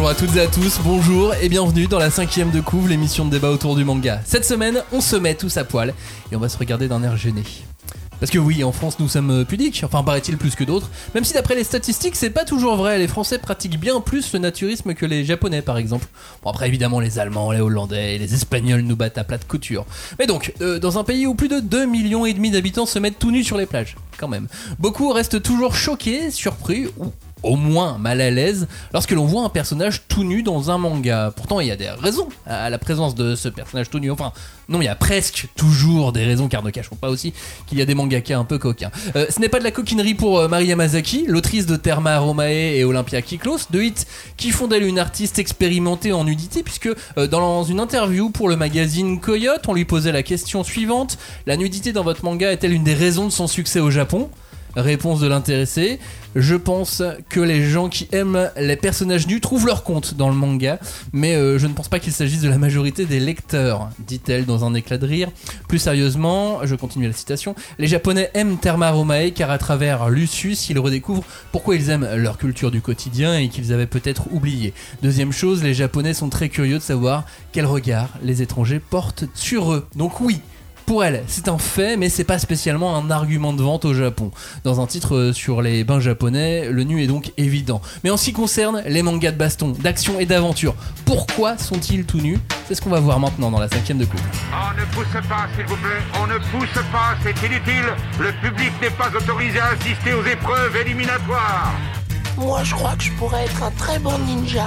Bonjour à toutes et à tous, bonjour et bienvenue dans la cinquième de couvre, l'émission de débat autour du manga. Cette semaine, on se met tous à poil et on va se regarder d'un air gêné. Parce que oui, en France, nous sommes pudiques, enfin paraît-il plus que d'autres, même si d'après les statistiques, c'est pas toujours vrai. Les Français pratiquent bien plus le naturisme que les Japonais, par exemple. Bon, après, évidemment, les Allemands, les Hollandais les Espagnols nous battent à plat de couture. Mais donc, euh, dans un pays où plus de 2 millions et demi d'habitants se mettent tout nus sur les plages, quand même, beaucoup restent toujours choqués, surpris ou au moins mal à l'aise lorsque l'on voit un personnage tout nu dans un manga. Pourtant, il y a des raisons à la présence de ce personnage tout nu. Enfin, non, il y a presque toujours des raisons, car ne cachons pas aussi qu'il y a des mangaka un peu coquins. Euh, ce n'est pas de la coquinerie pour euh, Yamazaki, l'autrice de Therma Romae et Olympia Kiklos, deux hits qui font d'elle une artiste expérimentée en nudité, puisque euh, dans une interview pour le magazine Coyote, on lui posait la question suivante La nudité dans votre manga est-elle une des raisons de son succès au Japon? Réponse de l'intéressé. Je pense que les gens qui aiment les personnages nus trouvent leur compte dans le manga, mais euh, je ne pense pas qu'il s'agisse de la majorité des lecteurs, dit-elle dans un éclat de rire. Plus sérieusement, je continue la citation, les Japonais aiment Therma Romae car à travers Lucius, ils redécouvrent pourquoi ils aiment leur culture du quotidien et qu'ils avaient peut-être oublié. Deuxième chose, les Japonais sont très curieux de savoir quel regard les étrangers portent sur eux. Donc oui, pour elle, c'est un fait, mais c'est pas spécialement un argument de vente au Japon. Dans un titre euh, sur les bains japonais, le nu est donc évident. Mais en ce qui concerne les mangas de baston, d'action et d'aventure, pourquoi sont-ils tout nus? C'est ce qu'on va voir maintenant dans la cinquième de coupe. On ne pousse pas, s'il vous plaît. On ne pousse pas, c'est inutile. Le public n'est pas autorisé à assister aux épreuves éliminatoires. Moi, je crois que je pourrais être un très bon ninja.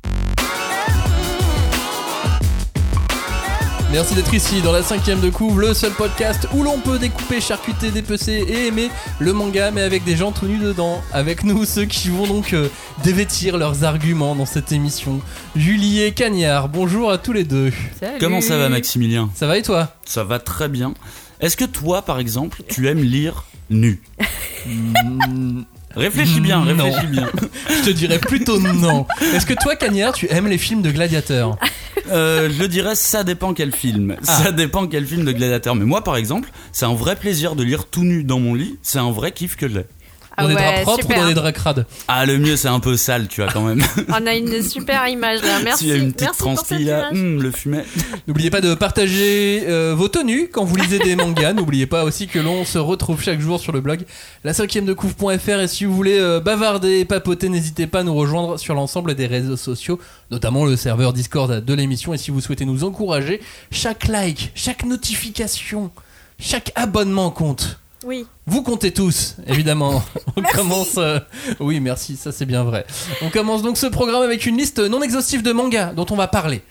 Merci d'être ici dans la cinquième de couvre, le seul podcast où l'on peut découper, charcuter, dépecer et aimer le manga, mais avec des gens tout nus dedans. Avec nous, ceux qui vont donc euh, dévêtir leurs arguments dans cette émission. Julie et Cagnard, bonjour à tous les deux. Salut. Comment ça va, Maximilien? Ça va et toi? Ça va très bien. Est-ce que toi, par exemple, tu aimes lire nu? Réfléchis bien, réfléchis bien. Je te dirais plutôt non. Est-ce que toi, Cagnard, tu aimes les films de gladiateurs? Euh, Je dirais ça dépend quel film. Ah. Ça dépend quel film de gladiateur. Mais moi, par exemple, c'est un vrai plaisir de lire tout nu dans mon lit. C'est un vrai kiff que j'ai. Dans des draps propres ou dans des draps crades Ah, le mieux, c'est un peu sale, tu vois, quand même. On a une super image là. Merci. Il y a une petite transpi là. Hum, le fumet. N'oubliez pas de partager euh, vos tenues quand vous lisez des mangas. N'oubliez pas aussi que l'on se retrouve chaque jour sur le blog la 5 de couvre.fr. Et si vous voulez euh, bavarder et papoter, n'hésitez pas à nous rejoindre sur l'ensemble des réseaux sociaux, notamment le serveur Discord de l'émission. Et si vous souhaitez nous encourager, chaque like, chaque notification, chaque abonnement compte. Oui. Vous comptez tous, évidemment. On commence. Euh, oui, merci, ça c'est bien vrai. On commence donc ce programme avec une liste non exhaustive de mangas dont on va parler.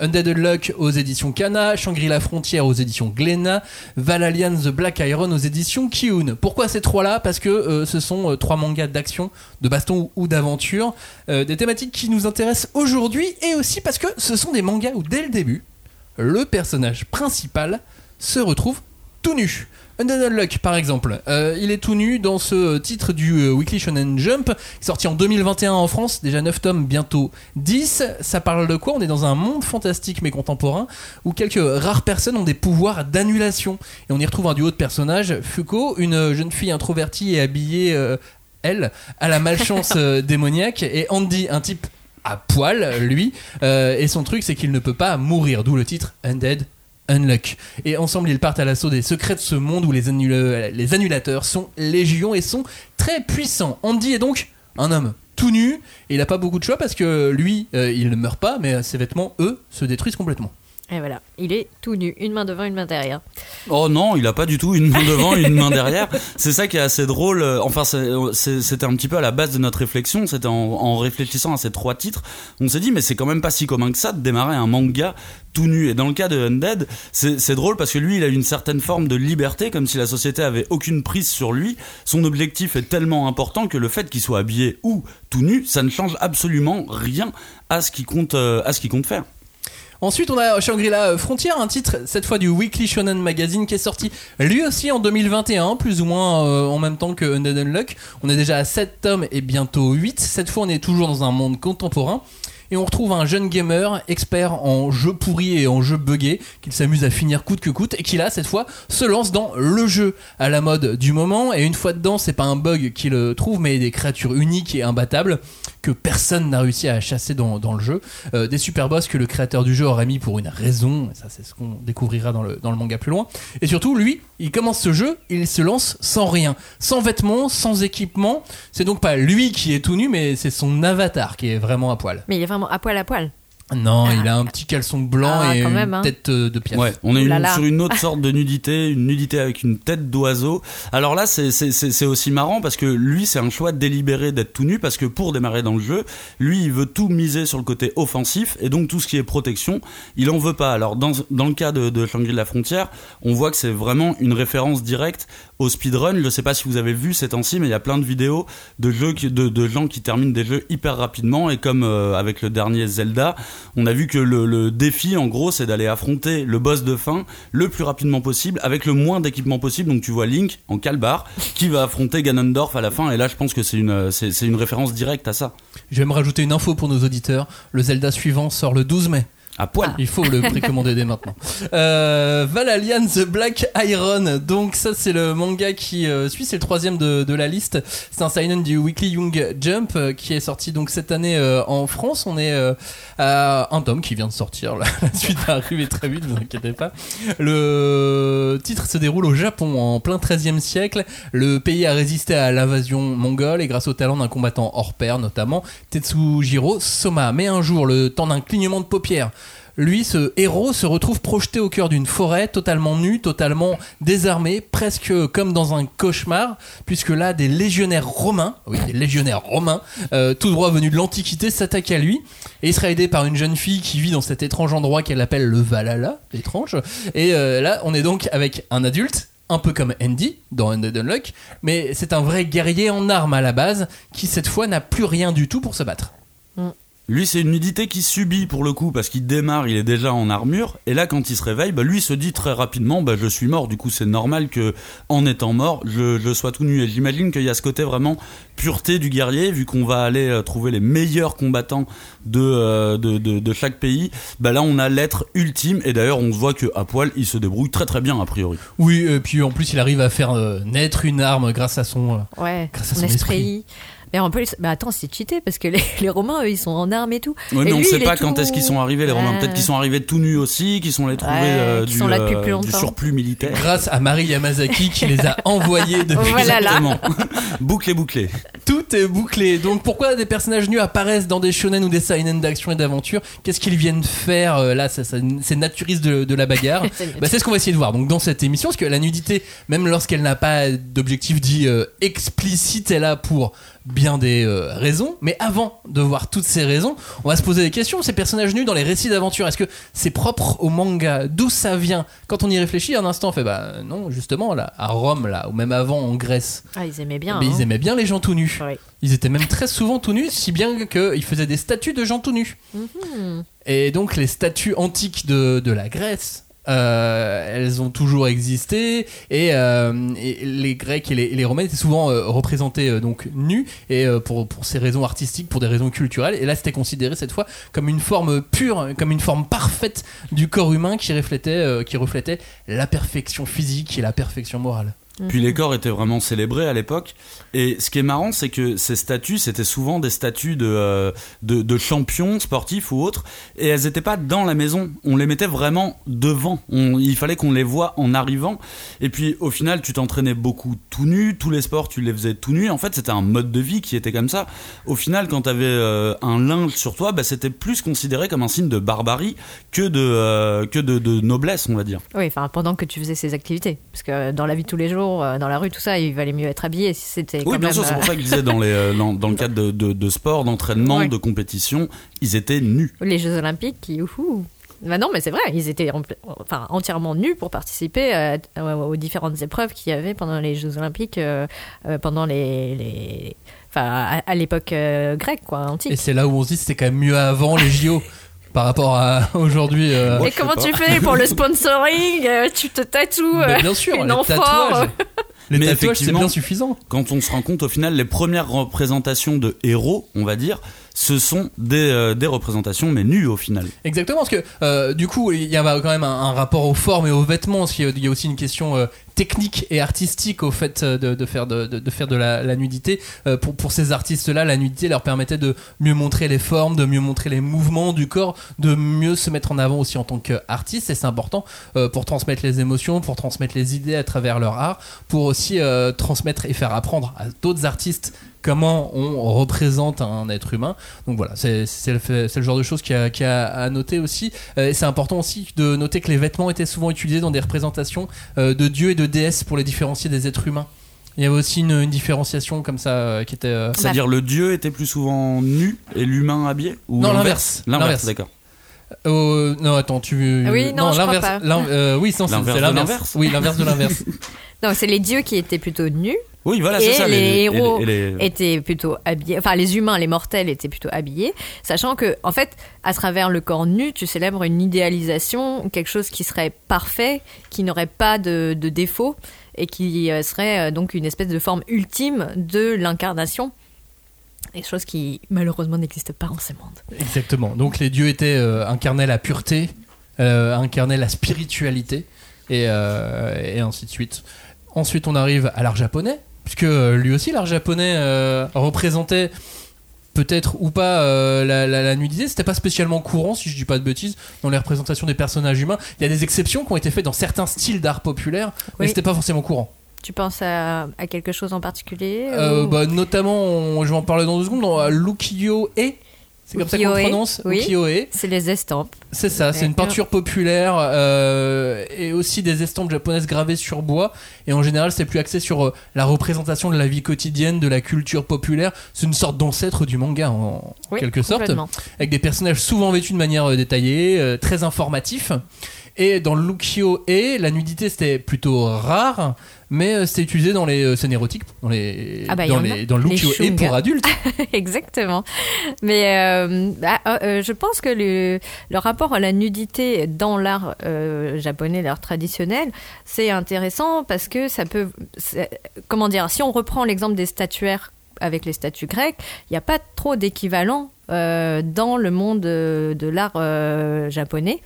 Undead Luck aux éditions Kana, Shangri-La Frontière aux éditions Glénat, Valalian The Black Iron aux éditions Kiun. Pourquoi ces trois-là? Parce que euh, ce sont euh, trois mangas d'action, de baston ou, d'aventure, des thématiques qui nous intéressent aujourd'hui et aussi parce que ce sont des mangas où dès le début, le personnage principal se retrouve tout nu. Undead Luck par exemple, euh, il est tout nu dans ce titre du euh, Weekly Shonen Jump, sorti en 2021 en France, déjà 9 tomes, bientôt 10. Ça parle de quoi? On est dans un monde fantastique mais contemporain où quelques rares personnes ont des pouvoirs d'annulation. Et on y retrouve un duo de personnages, Fuko, une jeune fille introvertie et habillée, euh, elle, à la malchance démoniaque, et Andy, un type à poil, lui. et son truc, c'est qu'il ne peut pas mourir, d'où le titre Undead Et ensemble, ils partent à l'assaut des secrets de ce monde où les, annulateurs sont légion et sont très puissants. Andy est donc un homme tout nu et il a pas beaucoup de choix parce que lui, euh, il ne meurt pas, mais ses vêtements, eux, se détruisent complètement. Et voilà, il est tout nu, une main devant, une main derrière. Oh non, il a pas du tout une main devant, une main derrière. C'est ça qui est assez drôle. Enfin, c'était un petit peu à la base de notre réflexion. C'était en, réfléchissant à ces trois titres, on s'est dit mais c'est quand même pas si commun que ça de démarrer un manga tout nu. Et dans le cas de Undead, c'est drôle parce que lui, il a une certaine forme de liberté, comme si la société avait aucune prise sur lui. Son objectif est tellement important que le fait qu'il soit habillé ou tout nu, ça ne change absolument rien à ce qu'il compte, euh, à ce qu'il compte faire. Ensuite, on a Shangri-La Frontier, un titre cette fois du Weekly Shonen Magazine qui est sorti lui aussi en 2021, plus ou moins euh, en même temps que Undead Unluck. On est déjà à 7 tomes et bientôt 8. Cette fois, on est toujours dans un monde contemporain. Et on retrouve un jeune gamer expert en jeux pourris et en jeux buggés qu'il s'amuse à finir coûte que coûte et qui là cette fois se lance dans le jeu à la mode du moment et une fois dedans c'est pas un bug qu'il trouve mais des créatures uniques et imbattables que personne n'a réussi à chasser dans, le jeu. Euh, des super boss que le créateur du jeu aurait mis pour une raison et ça c'est ce qu'on découvrira dans le, dans le manga plus loin. Et surtout lui il commence ce jeu il se lance sans rien. Sans vêtements sans équipement. C'est donc pas lui qui est tout nu mais c'est son avatar qui est vraiment à poil. Mais il est vraiment à poil à poil. Non, il a un petit caleçon blanc Ah, et une même, hein. tête euh, de piaf. Ouais, on est une- sur une autre sorte de nudité, une nudité avec une tête d'oiseau. Alors là, c'est aussi marrant parce que lui, c'est un choix délibéré d'être tout nu parce que pour démarrer dans le jeu, lui, il veut tout miser sur le côté offensif et donc tout ce qui est protection, il en veut pas. Alors dans, dans le cas de, de Shangri-La Frontière, on voit que c'est vraiment une référence directe au speedrun. Je sais pas si vous avez vu ces temps-ci, mais il y a plein de vidéos de jeux qui- de, de gens qui terminent des jeux hyper rapidement et comme euh, avec le dernier Zelda, on a vu que le, défi en gros c'est d'aller affronter le boss de fin le plus rapidement possible avec le moins d'équipement possible. Donc tu vois Link en calbar qui va affronter Ganondorf à la fin et là je pense que c'est une c'est une référence directe à ça. Je vais me rajouter une info pour nos auditeurs. Le Zelda suivant sort le 12 mai. À poil. Il faut le précommander dès maintenant. Euh, Valalian The Black Iron. Donc ça c'est le manga qui euh, suit, c'est le troisième de, de la liste. C'est un seinen du Weekly Young Jump euh, qui est sorti donc cette année euh, en France. On est euh, à un tome qui vient de sortir. La, la suite va arriver très vite, ne vous inquiétez pas. Le titre se déroule au Japon en plein 13e siècle. Le pays a résisté à l'invasion mongole et grâce au talent d'un combattant hors pair notamment Tetsujiro Soma. Mais un jour, le temps d'un clignement de paupières, lui, ce héros se retrouve projeté au cœur d'une forêt, totalement nu, totalement désarmé, presque comme dans un cauchemar, puisque là, des légionnaires romains, oui, des légionnaires romains, euh, tout droit venus de l'Antiquité, s'attaquent à lui, et il sera aidé par une jeune fille qui vit dans cet étrange endroit qu'elle appelle le Valhalla, étrange, et euh, là, on est donc avec un adulte, un peu comme Andy dans Undead Unluck, mais c'est un vrai guerrier en armes à la base, qui cette fois n'a plus rien du tout pour se battre. Lui, c'est une nudité qui subit pour le coup parce qu'il démarre, il est déjà en armure et là quand il se réveille, bah, lui se dit très rapidement bah, je suis mort. Du coup, c'est normal que en étant mort, je, je sois tout nu et j'imagine qu'il y a ce côté vraiment pureté du guerrier vu qu'on va aller euh, trouver les meilleurs combattants de, euh, de, de, de chaque pays. Bah là, on a l'être ultime et d'ailleurs, on se voit que à poil, il se débrouille très très bien a priori. Oui, et puis en plus, il arrive à faire euh, naître une arme grâce à son... euh, Ouais, Grâce à son son esprit. Mais en plus, bah attends, c'est cheaté parce que les, les Romains, eux, ils sont en armes et tout. Et mais on lui, sait est pas tout- quand est-ce qu'ils sont arrivés les Romains. Ouais. Peut-être qu'ils sont arrivés tout nus aussi, qu'ils sont allés trouver Ouais, euh, du, sont là depuis plus euh, du surplus militaire. grâce à Mari Yamazaki qui les a envoyés depuis Voilà là. Exactement. bouclé, bouclé. Tout est bouclé. Donc pourquoi des personnages nus apparaissent dans des shonen ou des seinen d'action et d'aventure? Qu'est-ce qu'ils viennent faire euh, là? C'est naturiste de, de la bagarre. C'est Bah, c'est ce qu'on va essayer de voir donc dans cette émission parce que la nudité, même lorsqu'elle n'a pas d'objectif dit euh, explicite, elle a pour bien des euh, raisons. Mais avant de voir toutes ces raisons, on va se poser des questions. Ces personnages nus dans les récits d'aventure, est-ce que c'est propre au manga? D'où ça vient? Quand on y réfléchit un instant, on fait bah non, justement là, à Rome là, ou même avant en Grèce, Ah, ils aimaient bien. mais hein. ils aimaient bien les gens tout nus. Ils étaient même très souvent tout nus, si bien qu'ils faisaient des statues de gens tout nus. Mhm. Et donc les statues antiques de, de la Grèce, euh, elles ont toujours existé et, euh, les Grecs et les, Romains étaient souvent euh, représentés donc nus et pour, ces raisons artistiques, pour des raisons culturelles. Et là, c'était considéré cette fois comme une forme pure, comme une forme parfaite du corps humain qui reflétait, qui reflétait la perfection physique et la perfection morale. Puis les corps étaient vraiment célébrés à l'époque. Et ce qui est marrant, c'est que ces statues, c'était souvent des statues de, euh, de, champions sportifs ou autres. Et elles n'étaient pas dans la maison. On les mettait vraiment devant. Il fallait qu'on les voit en arrivant. Et puis au final, tu t'entraînais beaucoup tout nu. Tous les sports, tu les faisais tout nu. En fait, c'était un mode de vie qui était comme ça. Au final, quand tu avais un linge sur toi, bah, c'était plus considéré comme un signe de barbarie que de, euh, que de noblesse, on va dire. Oui, enfin, pendant que tu faisais ces activités. Parce que dans la vie de tous les jours, euh, dans la rue, tout ça, il valait mieux être habillé si c'était Oui, quand bien même, sûr, c'est pour euh, ça qu'ils disaient dans, les, euh, dans, dans le cadre de, de, de sport, d'entraînement, Ouais. de compétition, ils étaient nus. les Jeux Olympiques qui, youhou. Bah non, mais c'est vrai, ils étaient en- enfin, entièrement nus pour participer aux différentes épreuves qu'il y avait pendant les Jeux Olympiques, euh, euh, pendant les, les- enfin, à, à l'époque euh, grecque, quoi, Et antique. c'est là où on se dit c'était quand même mieux avant les JO. par rapport à aujourd'hui. euh, Et comment tu fais pour le sponsoring Euh, Tu te tatoues euh, bien sûr, une les tatouages. Les Mais tatouages, c'est effectivement- bien suffisant. quand on se rend compte au final les premières représentations de héros, on va dire, ce sont des, euh, des représentations mais nues au final. Exactement, parce que euh, du coup, il y a quand même un, un rapport aux formes et aux vêtements, parce qu'il y a- il y a aussi une question euh, technique et artistique au fait euh, de, faire de, faire de la, nudité. Euh, pour, pour ces artistes-là, la nudité leur permettait de mieux montrer les formes, de mieux montrer les mouvements du corps, de mieux se mettre en avant aussi en tant qu'artiste, et c'est important euh, pour transmettre les émotions, pour transmettre les idées à travers leur art, pour aussi transmettre et faire apprendre à d'autres artistes comment on représente un être humain. Donc voilà, c'est le, genre de choses qu'il y a, à noter aussi. Euh, c'est important aussi de noter que les vêtements étaient souvent utilisés dans des représentations de dieux et de déesses pour les différencier des êtres humains. Il y avait aussi une, une différenciation comme ça euh, qui était... euh, C'est-à-dire le dieu était plus souvent nu et l'humain habillé Ou Non, l'inverse. L'inverse, L'inverse. d'accord. euh, non, attends, tu... Ah oui, non, je crois l'inverse. pas. l'in- euh, oui, non, c'est L'inverse c'est de l'inverse. l'inverse. Oui, l'inverse de l'inverse. Non, c'est les dieux qui étaient plutôt nus Oui, voilà, et c'est ça. les, héros et les- étaient plutôt habillés. Enfin, les humains, les mortels étaient plutôt habillés, sachant que, en fait, à travers le corps nu, tu célèbres une idéalisation, quelque chose qui serait parfait, qui n'aurait pas de, de défaut et qui euh, serait euh, donc une espèce de forme ultime de l'incarnation. Des choses qui malheureusement n'existent pas en ce monde. Exactement. Donc les dieux étaient euh, incarnaient la pureté, euh, incarnaient la spiritualité et, euh, et ainsi de suite. Ensuite, on arrive à l'art japonais, puisque euh, lui aussi l'art japonais euh, représentait peut-être ou pas euh, la, la- la nudité. C'était pas spécialement courant, si je dis pas de bêtises, dans les représentations des personnages humains. Il y a des exceptions qui ont été faites dans certains styles d'art populaire, mais Oui. c'était pas forcément courant. Tu penses à, à quelque chose en particulier Euh, ou- bah, notamment, on- je vais en parler dans deux secondes, dans l'ukiyo-e. C'est comme ça qu'on le prononce oui. Ukiyo-e. C'est les estampes. C'est ça, c'est une peinture populaire euh, et aussi des estampes japonaises gravées sur bois. Et en général, c'est plus axé sur euh, la représentation de la vie quotidienne, de la culture populaire. C'est une sorte d'ancêtre du manga en Oui, quelque sorte, avec des personnages souvent vêtus de manière euh, détaillée, euh, très informatifs. Et dans le Lukio-e, la nudité c'était plutôt rare, mais euh, c'était utilisé dans les euh, scènes érotiques, dans les, Ah bah, dans, les, dans Les Lukio-e shunga. pour adultes. Exactement. Mais euh, bah, euh, je pense que le, le rapport à la nudité dans l'art euh, japonais, l'art traditionnel, c'est intéressant parce que ça peut. Comment dire Si on reprend l'exemple des statuaires avec les statues grecques, il n'y a pas trop d'équivalent euh, dans le monde de l'art euh, japonais.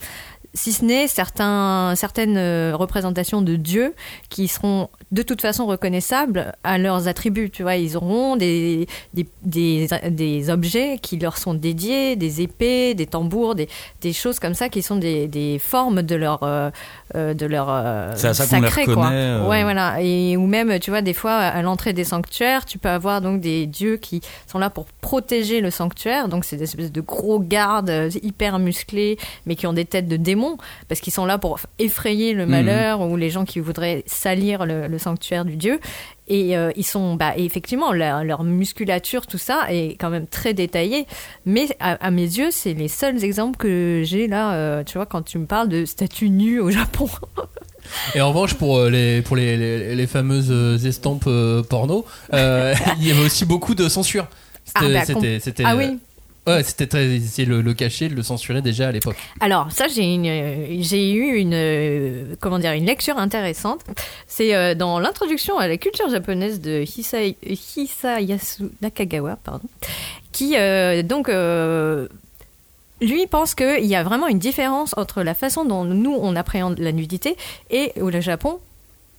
Si ce n'est certains, certaines euh, représentations de dieux qui seront de toute façon reconnaissables à leurs attributs. Tu vois, ils auront des, des, des, des objets qui leur sont dédiés, des épées, des tambours, des, choses comme ça qui sont des, formes de leur, euh, euh, de leur euh, sacré, quoi. euh. Ouais, voilà. Et ou même, tu vois, des fois à l'entrée des sanctuaires, tu peux avoir donc des dieux qui sont là pour protéger le sanctuaire. Donc c'est des espèces de gros gardes hyper musclés, mais qui ont des têtes de démons parce qu'ils sont là pour effrayer le Mhm. malheur ou les gens qui voudraient salir le, le sanctuaire du dieu. Et euh, ils sont, bah, effectivement, leur, leur musculature, tout ça est quand même très détaillé. Mais à, à mes yeux, c'est les seuls exemples que j'ai là, euh, tu vois, quand tu me parles de statues nues au Japon. Et en revanche, pour euh, les, pour les, les, les fameuses estampes porno, euh, il y avait aussi beaucoup de censure. C'était, Ah, bah, c'était, ah oui. Ouais, c'était très de le, le cacher, le censurer déjà à l'époque. Alors ça j'ai euh, eu une euh, comment dire une lecture intéressante. C'est euh, dans l'introduction à la culture japonaise de Hisai- Hisayasu Nakagawa pardon qui donc lui pense qu'il y a vraiment une différence entre la façon dont nous on appréhende la nudité et au Japon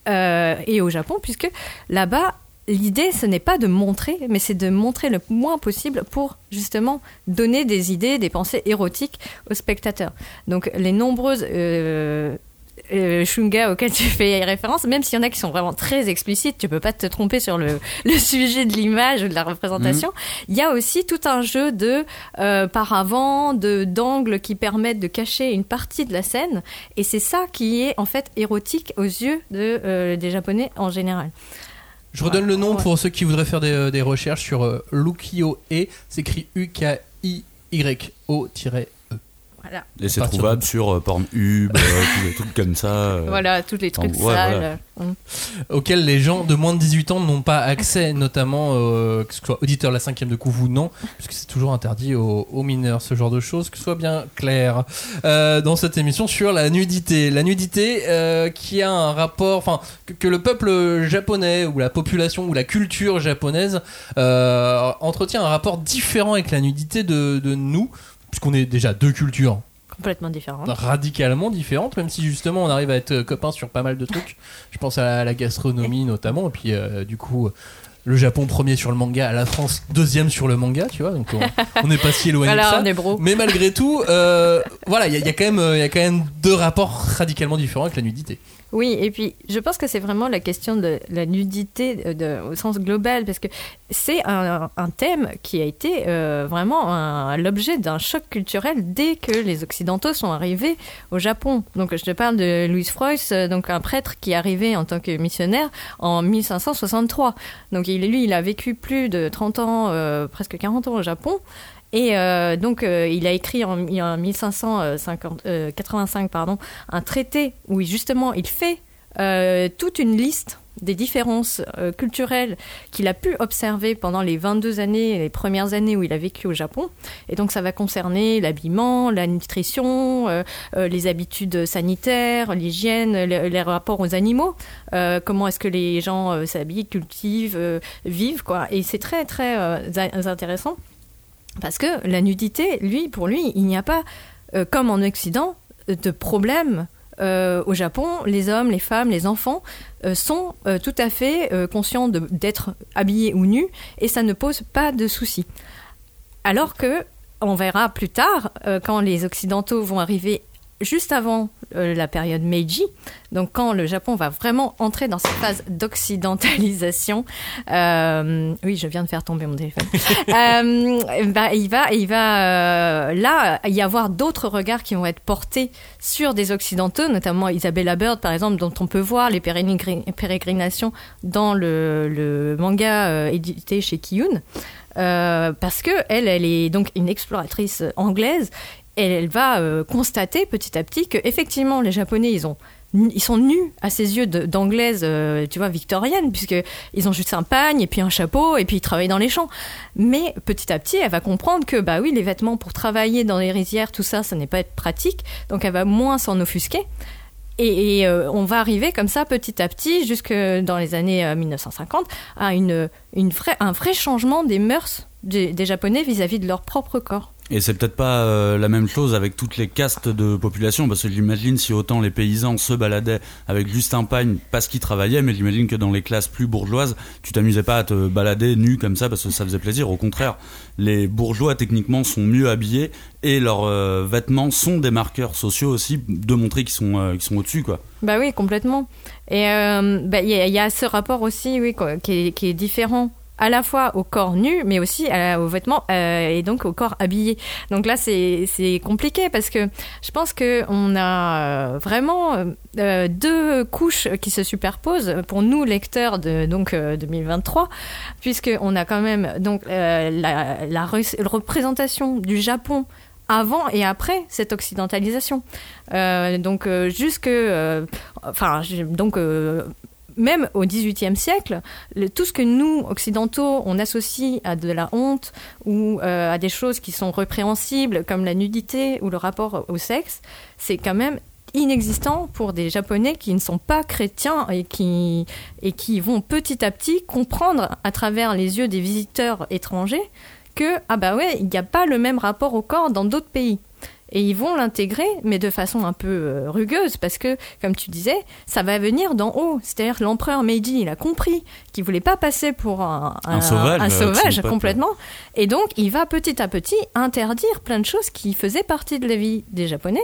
et au Japon puisque là-bas L'idée, ce n'est pas de montrer, mais c'est de montrer le moins possible pour justement donner des idées, des pensées érotiques aux spectateurs. Donc les nombreuses euh, euh, shunga auxquelles tu fais référence, même s'il y en a qui sont vraiment très explicites, tu peux pas te tromper sur le, le sujet de l'image ou de la représentation. Il y a aussi tout un jeu de euh, paravent, de d'angles qui permettent de cacher une partie de la scène, et c'est ça qui est en fait érotique aux yeux de, euh, des Japonais en général. Je redonne le nom pour ceux qui voudraient faire des, euh, des recherches sur euh, Lukio-e, c'est écrit U-K-I-Y-O-E. Voilà. Et c'est trouvable sur euh, Pornhub, euh, tous les trucs comme ça. euh. Voilà, tous les trucs ouais, voilà. sales. Mm. auxquels les gens de moins de 18 ans n'ont pas accès, notamment euh, que ce soit auditeur de la cinquième de couve ou non, puisque c'est toujours interdit aux, aux mineurs, ce genre de choses, que ce soit bien clair. Euh, dans cette émission sur la nudité. La nudité euh, qui a un rapport, enfin, que, que le peuple japonais ou la population ou la culture japonaise euh, entretient un rapport différent avec la nudité de, de nous, puisqu'on est déjà deux cultures Complètement différent. radicalement différentes, même si justement on arrive à être euh, copains sur pas mal de trucs. Je pense à la, la gastronomie notamment, et puis euh, du coup. Le Japon premier sur le manga, la France deuxième sur le manga, tu vois, donc on n'est pas si éloigné Voilà, de ça. on est bro. Mais malgré tout, euh, voilà, il y, a- il y a quand même, euh, il y a quand même deux rapports radicalement différents avec la nudité. Oui, et puis je pense que c'est vraiment la question de la nudité euh, au sens global, parce que c'est un, thème qui a été euh, vraiment l'objet d'un choc culturel dès que les Occidentaux sont arrivés au Japon. Donc je te parle de Louis Freus, donc un prêtre qui est arrivé en tant que missionnaire en 1563. Donc il, lui, il a vécu plus de 30 ans, euh, presque 40 ans au Japon. Et euh, donc, euh, il a écrit en, en 1585 pardon, un traité où justement il fait euh, toute une liste des différences euh, culturelles qu'il a pu observer pendant les 22 années, les premières années où il a vécu au Japon. Et donc ça va concerner l'habillement, la nutrition, euh, euh, les habitudes sanitaires, l'hygiène, le- les rapports aux animaux, euh, comment est-ce que les gens euh, s'habillent, cultivent, euh, vivent, quoi. Et c'est très très euh, intéressant parce que la nudité, lui, pour lui, il n'y a pas, euh, comme en Occident, de problème. Euh, au Japon, les hommes, les femmes, les enfants euh, sont tout à fait conscients d'être habillés ou nus et ça ne pose pas de soucis. Alors que, on verra plus tard, quand les Occidentaux vont arriver juste avant euh, la période Meiji, donc quand le Japon va vraiment entrer dans cette phase d'occidentalisation, euh, oui, je viens de faire tomber mon téléphone, euh, bah, il va, il va là y avoir d'autres regards qui vont être portés sur des occidentaux, notamment Isabella Bird par exemple, dont on peut voir les pérégrin- pérégrinations dans le, le manga édité chez Kiyun. Euh, parce que elle, elle est donc une exploratrice anglaise et elle va euh, constater petit à petit que effectivement les Japonais ils ont ils sont nus à ses yeux d'anglaise, euh, tu vois, victorienne, puisque ils ont juste un pagne et puis un chapeau et puis ils travaillent dans les champs. Mais petit à petit, elle va comprendre que bah oui, les vêtements pour travailler dans les rizières, tout ça, ça n'est pas pratique, donc elle va moins s'en offusquer. Et, euh, on va arriver comme ça petit à petit, jusque dans les années euh, 1950, à une, un vrai changement des mœurs des, des Japonais vis-à-vis de leur propre corps. Et c'est peut-être pas euh, la même chose avec toutes les castes de population, parce que j'imagine si autant les paysans se baladaient avec juste un pagne parce qu'ils travaillaient, mais j'imagine que dans les classes plus bourgeoises, tu t'amusais pas à te balader nu comme ça parce que ça faisait plaisir. Au contraire, les bourgeois techniquement sont mieux habillés et leurs euh, vêtements sont des marqueurs sociaux aussi de montrer qu'ils sont, euh, sont au-dessus, quoi. Bah oui, complètement. Et euh, bah, il y, a- ce rapport aussi, oui, qui est différent à la fois au corps nu, mais aussi la- aux vêtements euh, et donc au corps habillé. Donc là, c'est compliqué parce que je pense que on a euh, vraiment euh, deux couches qui se superposent pour nous lecteurs de donc euh, 2023, puisque on a quand même donc euh, la, la re- représentation du Japon avant et après cette occidentalisation. Euh, donc euh, jusque, euh, donc euh, même au XVIIIe siècle, le- tout ce que nous occidentaux on associe à de la honte ou euh, à des choses qui sont répréhensibles comme la nudité ou le rapport au sexe, c'est quand même inexistant pour des Japonais qui ne sont pas chrétiens et qui, et qui vont petit à petit comprendre à travers les yeux des visiteurs étrangers que, ah bah ouais, il n'y a pas le même rapport au corps dans d'autres pays. Et ils vont l'intégrer, mais de façon un peu euh, rugueuse, parce que, comme tu disais, ça va venir d'en haut. C'est-à-dire que l'empereur Meiji, il a compris qu'il voulait pas passer pour un, Un sauvage, un euh, sauvage complètement. Et donc, il va petit à petit interdire plein de choses qui faisaient partie de la vie des Japonais,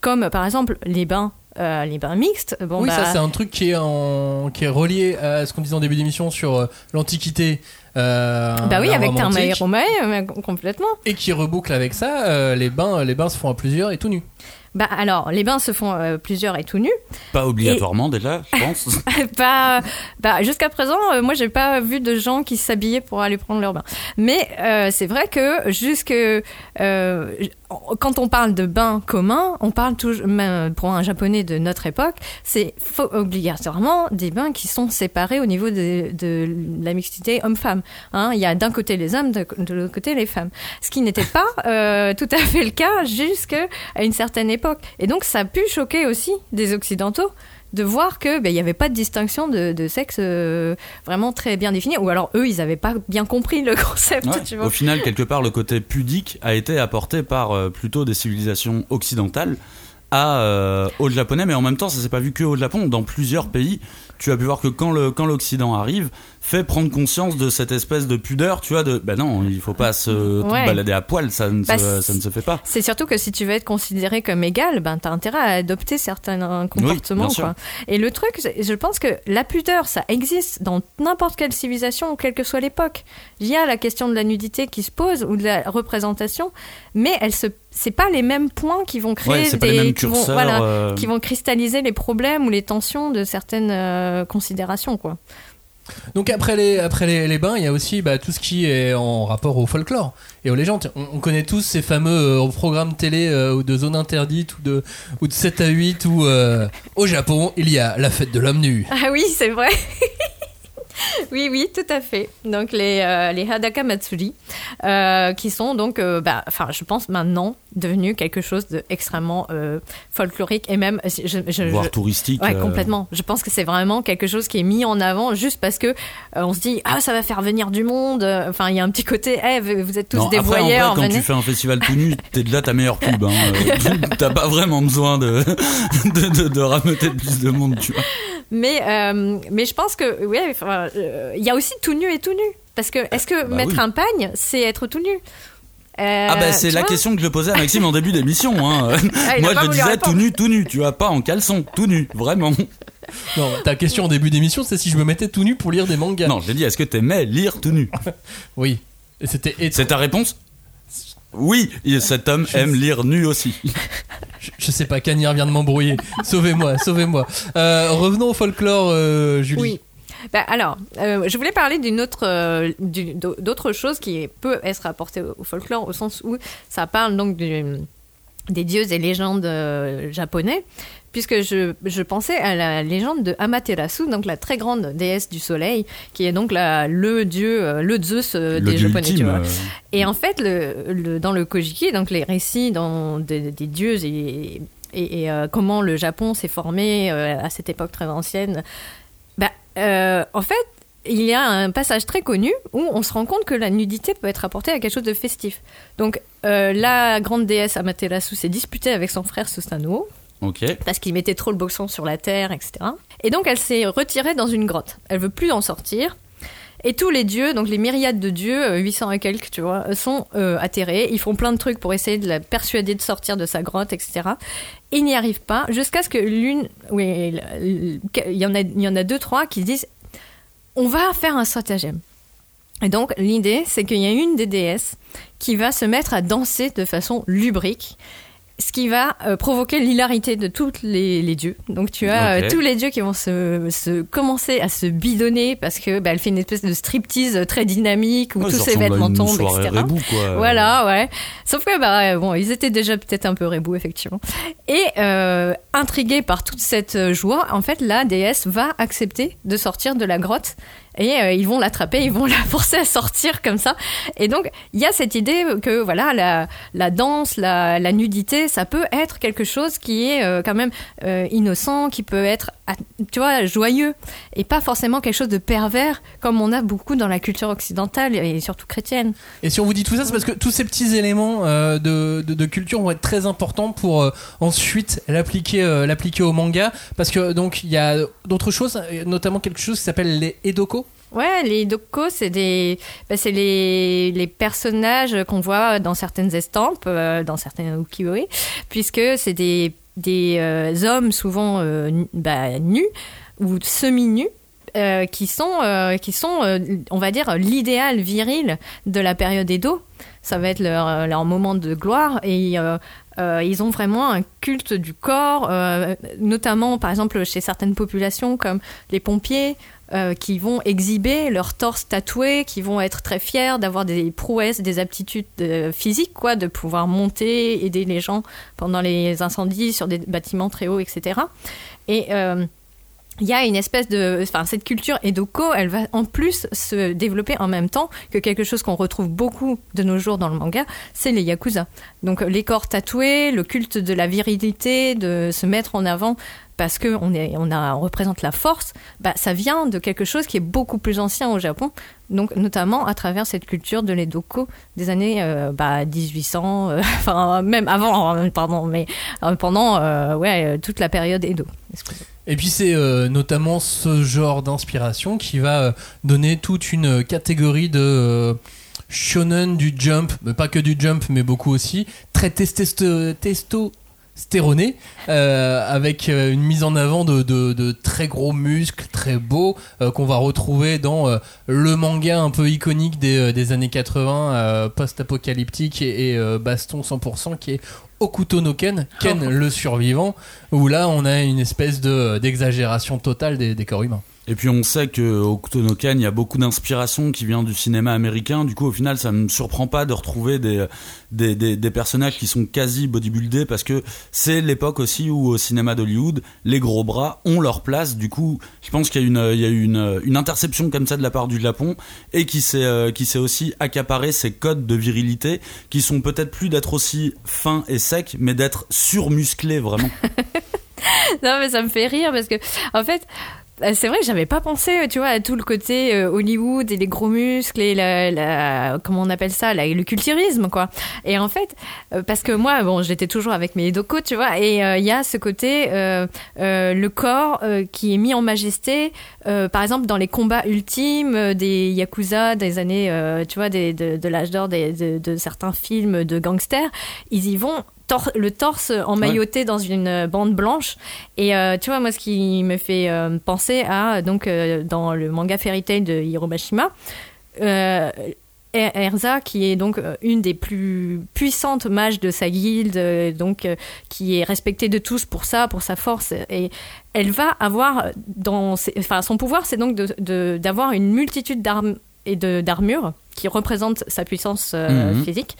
comme par exemple les bains, euh, les bains mixtes. Bon, oui, bah, ça c'est un truc qui est, en... qui est relié à ce qu'on disait en début d'émission sur euh, l'Antiquité. Euh, bah oui, avec euh, complètement. Et qui reboucle avec ça, euh, les, bains, les bains se font à plusieurs et tout nu. Bah alors, les bains se font euh, plusieurs et tout nus. Pas obligatoirement déjà, je pense. Pas, bah, jusqu'à présent, euh, moi, j'ai pas vu de gens qui s'habillaient pour aller prendre leur bain. Mais euh, c'est vrai que jusque euh, quand on parle de bain commun, on parle toujours, même pour un japonais de notre époque, c'est obligatoirement des bains qui sont séparés au niveau de, de la mixité homme-femme. Hein, il y a d'un côté les hommes, de, de l'autre côté les femmes. Ce qui n'était pas euh, tout à fait le cas jusqu'à une certaine époque. Et donc ça a pu choquer aussi des occidentaux de voir que ben, il n'y avait pas de distinction de, de sexe euh, vraiment très bien définie ou alors eux ils n'avaient pas bien compris le concept Ouais. tu vois Au final, quelque part, le côté pudique a été apporté par euh, plutôt des civilisations occidentales à, euh, au Japonais, mais en même temps, ça s'est pas vu que au Japon. Dans plusieurs pays, tu as pu voir que quand le quand l'Occident arrive, fait prendre conscience de cette espèce de pudeur, tu vois, de ben non, il faut pas se Ouais. balader à poil, ça ne, Bah, se, c'est- ça ne se fait pas. C'est surtout que si tu veux être considéré comme égal, ben t'as intérêt à adopter certains euh, comportements. quoi. Et le truc, je pense que la pudeur, ça existe dans n'importe quelle civilisation quelle que soit l'époque. Il y a la question de la nudité qui se pose ou de la représentation, mais elle se, c'est pas les mêmes points qui vont créer Ouais, des, vont, voilà, euh, qui vont cristalliser les problèmes ou les tensions de certaines euh, considérations, quoi. Donc après les, après les, les bains, il y a aussi bah, tout ce qui est en rapport au folklore et aux légendes. On, on connaît tous ces fameux euh, programmes télé euh, ou de zone interdite ou de, ou de 7 à 8 où euh, au Japon il y a la fête de l'homme nu. Ah oui, c'est vrai. oui, oui, tout à fait. Donc les, euh, les Hadaka Matsuri, euh, qui sont donc, euh, bah, enfin, je pense maintenant devenus quelque chose d'extrêmement folklorique et même, je, je- voire je- touristique. Ouais, complètement. Je pense que c'est vraiment quelque chose qui est mis en avant juste parce que on se dit ah ça va faire venir du monde. Enfin, il y a un petit côté eh vous êtes tous Non, des après, en vrai, voyeurs. quand venez. tu fais un festival tout nu, t'es déjà ta meilleure pub. Hein. T'as pas vraiment besoin de, de, de, de rameuter plus de monde, tu vois. Mais, euh, mais je pense que, oui, enfin, euh, il y a aussi tout nu et tout nu. Parce que, est-ce que Bah mettre oui. un pagne, c'est être tout nu? Euh, Ah bah c'est la question que je posais à Maxime en début d'émission. Hein. Ah, Moi je disais répondre. tout nu, tout nu. Tu vois pas en caleçon, tout nu, vraiment. Non, ta question en début d'émission, c'est si je me mettais tout nu pour lire des mangas. Non, j'ai dit est-ce que t'aimais lire tout nu? Oui. Et c'était C'est ta réponse? Oui, et cet homme Je- aime lire nu aussi. je, je sais pas, Cagnard vient de m'embrouiller. Sauvez-moi, sauvez-moi. Euh, revenons au folklore, euh, Julie. Oui. Bah, alors, euh, je voulais parler d'une autre, euh, d'autre chose qui peut être rapportée au, au folklore, au sens où ça parle donc du- des dieux et légendes euh, japonais, puisque je, je pensais à la légende de Amaterasu, donc la très grande déesse du soleil, qui est donc la, le dieu, euh, le Zeus euh, Le des dieu japonais. tu ultime. vois. euh, Et en fait, le, le- dans le Kojiki, donc les récits dans, des- des dieux et, et, et, euh, comment le Japon s'est formé euh, à cette époque très ancienne, bah, en fait, il y a un passage très connu où on se rend compte que la nudité peut être apportée à quelque chose de festif. Donc, euh, la grande déesse Amaterasu s'est disputée avec son frère Susanoo Parce qu'il mettait trop le boxon sur la terre, etc. Et donc elle s'est retirée dans une grotte. Elle veut plus en sortir. Et tous les dieux, donc les myriades de dieux, euh, 800 et quelques, tu vois, euh, sont euh, atterrés. Ils font plein de trucs pour essayer de la persuader de sortir de sa grotte, etc. Ils n'y arrivent pas, jusqu'à ce que l'une, oui, il y en a, il y en a deux, trois qui se disent, on va faire un stratagème. Et donc l'idée, c'est qu'il y a une des déesses qui va se mettre à danser de façon lubrique ce qui va euh, provoquer l'hilarité de tous les, les dieux. Donc tu as euh, tous les dieux qui vont se, se commencer à se bidonner parce que bah, elle fait une espèce de striptease très dynamique où Ouais, tous ses vêtements tombent, etc. rebou, quoi. Voilà, ouais. Sauf que bah bon, ils étaient déjà peut-être un peu rébous effectivement. Et euh, intrigués par toute cette joie, en fait, la déesse va accepter de sortir de la grotte et euh, ils vont l'attraper, ils vont la forcer à sortir comme ça. Et donc il y a cette idée que voilà la, danse, la, nudité, ça peut être quelque chose qui est euh, quand même euh, innocent, qui peut être tu vois joyeux et pas forcément quelque chose de pervers comme on a beaucoup dans la culture occidentale et surtout chrétienne. Et si on vous dit tout ça, c'est parce que tous ces petits éléments de, de- culture vont être très importants pour ensuite l'appliquer l'appliquer au manga. Parce que donc il y a d'autres choses, notamment quelque chose qui s'appelle les edoko. Ouais, les doko, c'est des, bah, c'est les, les personnages qu'on voit dans certaines estampes, euh, dans certains ukiyo-e, puisque c'est des, des euh, hommes souvent euh, bah, nus ou semi-nus. euh, qui sont, qui sont on va dire, l'idéal viril de la période Edo. Ça va être leur, leur moment de gloire. Et ils ont vraiment un culte du corps, notamment par exemple chez certaines populations comme les pompiers. Euh, qui vont exhiber leur torse tatoué, qui vont être très fiers d'avoir des prouesses, des aptitudes euh, physiques, quoi, de pouvoir monter, aider les gens pendant les incendies sur des bâtiments très hauts, etc. Et euh, il y a une espèce de, enfin cette culture edoko, elle va en plus se développer en même temps que quelque chose qu'on retrouve beaucoup de nos jours dans le manga, c'est les yakuza. Donc les corps tatoués, le culte de la virilité, de se mettre en avant parce que on est, on a, représente la force, bah ça vient de quelque chose qui est beaucoup plus ancien au Japon. Donc notamment à travers cette culture de l'edoko des années euh, bah, 1800, euh, même avant, euh, pardon, mais euh, pendant ouais toute la période Edo. Et puis c'est notamment ce genre d'inspiration qui va donner toute une catégorie de shonen du jump, mais pas que du jump, mais beaucoup aussi, très testo testostéroné, euh, avec euh, une mise en avant de, de- de très gros muscles, très beaux, euh, qu'on va retrouver dans euh, le manga un peu iconique des, des années 80, euh, post-apocalyptique et, et, baston 100%, qui est Okuto no Ken, Ken le survivant, où là on a une espèce de d'exagération totale des, des corps humains. Et puis on sait que au Kutonoken, il y a beaucoup d'inspiration qui vient du cinéma américain. Du coup, au final, ça me surprend pas de retrouver des, des, personnages qui sont quasi bodybuildés parce que c'est l'époque aussi où au cinéma d'Hollywood, les gros bras ont leur place. Du coup, je pense qu'il y a une, il y a une, une interception comme ça de la part du Japon et qui s'est, euh, qui s'est aussi accaparé ces codes de virilité qui sont peut-être plus d'être aussi fins et secs, mais d'être surmusclés vraiment. non mais ça me fait rire parce que en fait c'est vrai que j'avais pas pensé, tu vois, à tout le côté euh, Hollywood et les gros muscles et la, la- comment on appelle ça, le culturisme, quoi. Et en fait, euh, parce que moi, bon, j'étais toujours avec mes docos, tu vois, et euh, il y a ce côté, euh, euh, le corps euh, qui est mis en majesté, euh, par exemple dans les combats ultimes euh, des yakuza des années, euh, tu vois, de, de l'âge d'or de, de certains films de gangsters, ils y vont tor- le torse emmailloté dans une euh, bande blanche. Et euh, tu vois, moi, ce qui me fait euh, penser à, donc, euh, dans le manga Fairy Tail de Hiromashima, euh, Er- Erza, qui est donc une des plus puissantes mages de sa guilde, donc qui est respectée de tous pour ça, pour sa force, et elle va avoir dans, ses- enfin, son pouvoir, c'est donc de- de- d'avoir une multitude d'armes et de d'armures qui représentent sa puissance euh, Mhm. physique.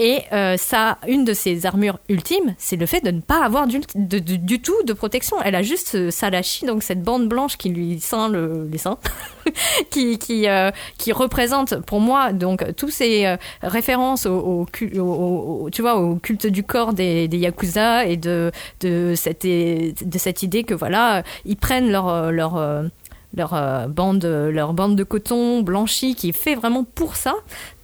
Et euh, ça, une de ses armures ultimes, c'est le fait de ne pas avoir du, de- de- du tout de protection. Elle a juste euh, Salashi, donc cette bande blanche qui lui ceint le, les seins, qui, qui, euh, qui représente pour moi donc tous ces euh, références au, au au- au- tu vois, au culte du corps des, des yakuza et de, de, cette, de cette idée que voilà, ils prennent leur, leur, euh, leur euh, bande, leur bande de coton blanchie qui est fait vraiment pour ça.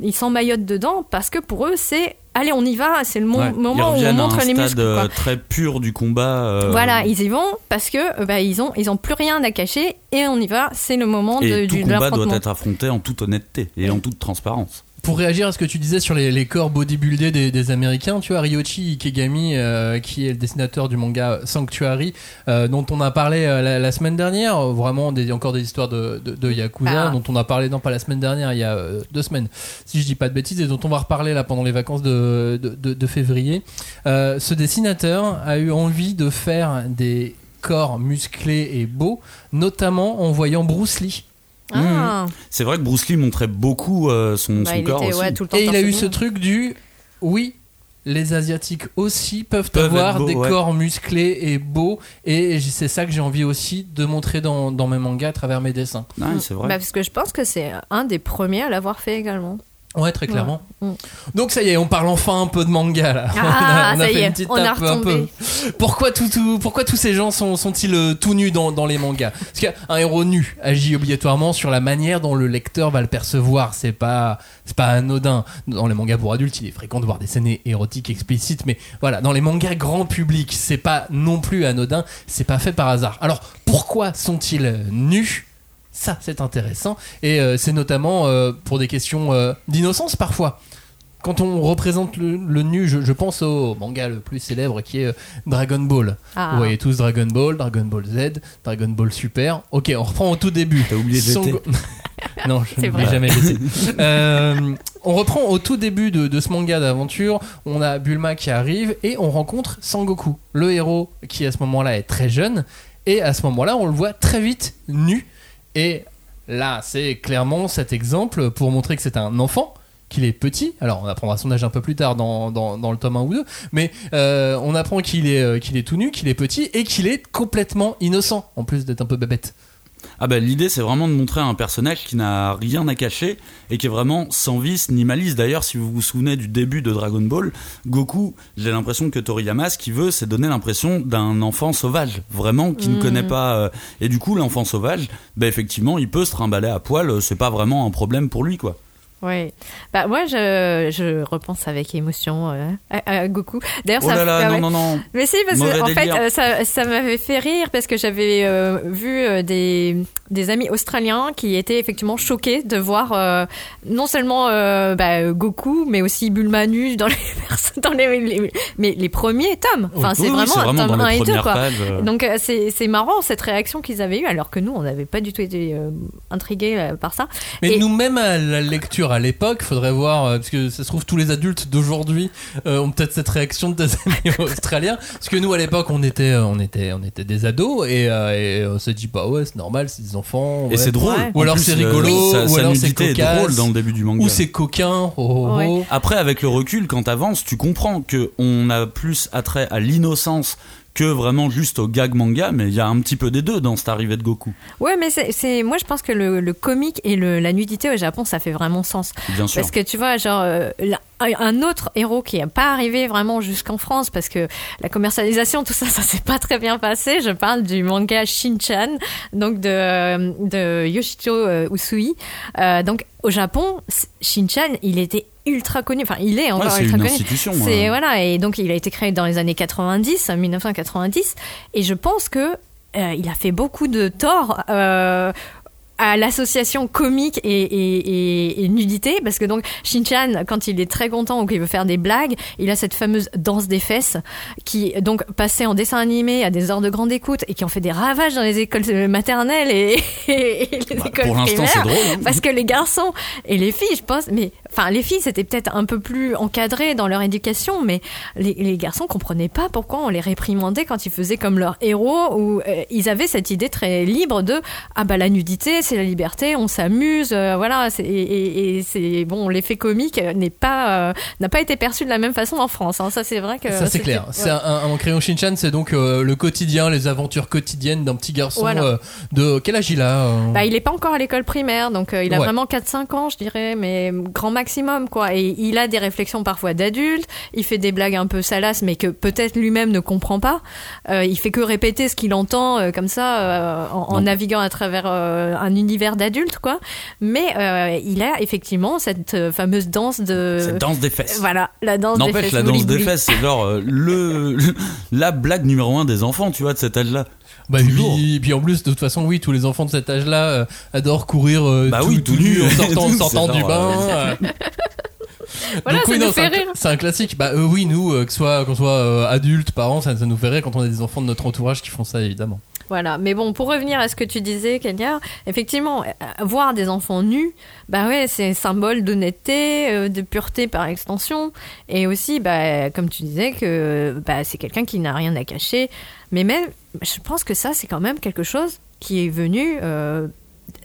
Ils s'emmaillotent dedans parce que pour eux c'est allez on y va, c'est le mo- Ouais. Ils moment où on reviennent à montre un les muscles. euh, quoi. très pur du combat. euh, Voilà, ils y vont parce que euh, bah, ils ont ils ont plus rien à cacher et on y va. C'est le moment de, Et tout du, de combat doit être affronté en toute honnêteté et en toute transparence. Pour réagir à ce que tu disais sur les, les corps bodybuildés des, des Américains, tu vois, Ryochi Ikegami, euh, qui est le dessinateur du manga Sanctuary, euh, dont on a parlé euh, la, la semaine dernière, vraiment des, encore des histoires de, de, de Yakuza, Ah. dont on a parlé, non pas la semaine dernière, il y a deux semaines, si je dis pas de bêtises, et dont on va reparler là pendant les vacances de, de, février. Ce dessinateur a eu envie de faire des corps musclés et beaux, notamment en voyant Bruce Lee. Ah, C'est vrai que Bruce Lee montrait beaucoup euh, son, bah, son corps était aussi. ouais, tout le temps Et il a eu ce truc du oui. Les Asiatiques aussi peuvent, Peuvent avoir beaux, des ouais. corps musclés et beaux, et c'est ça que j'ai envie aussi de montrer dans, dans mes mangas à travers mes dessins. Ouais, c'est vrai. Bah, parce que je pense que c'est un des premiers à l'avoir fait également. Ouais, très clairement. Ouais. Mm. Donc ça y est, on parle enfin un peu de manga là. Ah, on a, on a ça y fait est, une petite on a un peu. Pourquoi, tout, tout- pourquoi tous ces gens sont, sont-ils euh, tout nus dans, dans les mangas? Parce qu'un héros nu agit obligatoirement sur la manière dont le lecteur va le percevoir. C'est pas, c'est pas anodin. Dans les mangas pour adultes, il est fréquent de voir des scènes érotiques explicites, mais voilà, dans les mangas grand public, c'est pas non plus anodin. C'est pas fait par hasard. Alors pourquoi sont-ils nus? Ça, c'est intéressant. Et euh, c'est notamment euh, pour des questions euh, d'innocence parfois. Quand on représente le, le nu, je, je pense au manga le plus célèbre qui est Dragon Ball. Ah. Vous voyez tous Dragon Ball, Dragon Ball Z, Dragon Ball Super. Ok, on reprend au tout début. T'as oublié Son GT. Non, je n'oublie vrai. jamais. Euh, On reprend au tout début de, de ce manga d'aventure, on a Bulma qui arrive et on rencontre Sangoku, le héros qui à ce moment-là est très jeune et à ce moment-là on le voit très vite nu et là c'est clairement cet exemple pour montrer que c'est un enfant qu'il est petit, alors on apprendra son âge un peu plus tard dans, dans, le tome 1 ou 2, mais euh, on apprend qu'il est, euh, qu'il est tout nu, qu'il est petit et qu'il est complètement innocent, en plus d'être un peu bébête. Ah bah l'idée c'est vraiment de montrer un personnage qui n'a rien à cacher et qui est vraiment sans vice ni malice. D'ailleurs si vous vous souvenez du début de Dragon Ball, Goku, j'ai l'impression que Toriyama ce qu'il veut c'est donner l'impression d'un enfant sauvage, vraiment qui ne Mhm. connaît pas... euh, et du coup l'enfant sauvage, bah effectivement il peut se trimballer à poil, euh, c'est pas vraiment un problème pour lui quoi. Oui. Bah, moi, je, je repense avec émotion euh, à, à Goku. D'ailleurs, Oh ça là là, ouais. non non non, Mais si, parce Mauvais que en fait, délire. ça, ça m'avait fait rire parce que j'avais euh, vu euh, des, des amis australiens qui étaient effectivement choqués de voir euh, non seulement bah, Goku, mais aussi Bulma nu dans les, dans les, les- mais les premiers tomes. Enfin, Oui, c'est oui, vraiment, vraiment tome dans 1 les et 2, premières quoi. pages. Donc c'est marrant cette réaction qu'ils avaient eue, alors que nous, on n'avait pas du tout été intrigués par ça. Mais Et- nous-mêmes à la lecture à l'époque, faudrait voir, euh, parce que ça se trouve tous les adultes d'aujourd'hui euh, ont peut-être cette réaction de tes amis australiens, parce que nous à l'époque on était, euh, on était, on était des ados et, euh, et on s'est dit bah ouais c'est normal, c'est des enfants. Et c'est drôle. Ouais. Ou En alors plus, c'est rigolo, sa- ou sa alors c'est nudité est cocasse, drôle dans le début du manga. Ou c'est coquin. oh, oh, Ouais. oh. Après, avec le recul, quand t'avances, tu comprends que on a plus attrait à l'innocence que vraiment juste au gag manga, mais il y a un petit peu des deux dans cette arrivée de Goku, Ouais, mais c'est, moi je pense que le, le comique et le, la nudité au Japon, ça fait vraiment sens. bien sûr. Parce que tu vois, genre, euh, un autre héros qui n'est pas arrivé vraiment jusqu'en France, parce que la commercialisation, tout ça, ça s'est pas très bien passé. Je parle du manga Shin-chan, donc de, euh, de Yoshito euh, Usui. Euh, donc au Japon, Shin-chan, il était ultra connu. Enfin, il est encore ultra une connu. C'est hein. voilà, et donc il a été créé dans les années 90, 1990, et je pense que euh, il a fait beaucoup de tort. euh, à l'association comique et, et, et, et nudité parce que donc Shin-chan quand il est très content ou qu'il veut faire des blagues il a cette fameuse danse des fesses qui donc passait en dessin animé à des heures de grande écoute et qui ont fait des ravages dans les écoles euh, maternelles et, les Bah, écoles pour primaires c'est drôle. hein. parce que les garçons et les filles, je pense, mais enfin les filles c'était peut-être un peu plus encadré dans leur éducation, mais les, les garçons comprenaient pas pourquoi on les réprimandait quand ils faisaient comme leurs héros ou euh, ils avaient cette idée très libre de ah bah la nudité c'est la liberté, on s'amuse, euh, voilà, et, et- et c'est bon l'effet comique n'est pas euh, n'a pas été perçu de la même façon en France, hein. ça c'est vrai que Ça c'est clair. ouais. C'est un, crayon Shinchan, c'est donc le quotidien, les aventures quotidiennes d'un petit garçon Voilà. de quel âge il a Bah, il est pas encore à l'école primaire, donc il a Ouais. vraiment 4-5 ans, je dirais, mais grand maximum, quoi. Et il a des réflexions parfois d'adulte, il fait des blagues un peu salaces, mais que peut-être lui-même ne comprend pas. Euh, il fait que répéter ce qu'il entend euh, comme ça, euh, en, naviguant à travers euh, un univers d'adulte, quoi. Mais il a effectivement cette fameuse danse de... Cette danse des fesses. Voilà, la danse des N'empêche, fesses. la danse bouli des fesses, c'est genre le, la blague numéro un des enfants, tu vois, de cet âge-là. Bah, Toujours. puis, puis en plus, de toute façon, oui, tous les enfants de cet âge-là euh, adorent courir euh, Bah tout, oui, tout tout nus nus en et sortant, sortant du bain. euh. Voilà, ça oui, nous c'est fait un, rire. c'est un classique. Bah euh, oui, nous, euh, que soit qu'on soit euh, adultes, parents, ça, ça nous fait rire quand on a des enfants de notre entourage qui font ça, évidemment. Voilà, mais bon, pour revenir à ce que tu disais, Kenya, effectivement, euh, voir des enfants nus, bah ouais, c'est symbole d'honnêteté, euh, de pureté par extension, et aussi, bah, comme tu disais, que bah, c'est quelqu'un qui n'a rien à cacher. Mais même, je pense que ça, c'est quand même quelque chose qui est venu euh,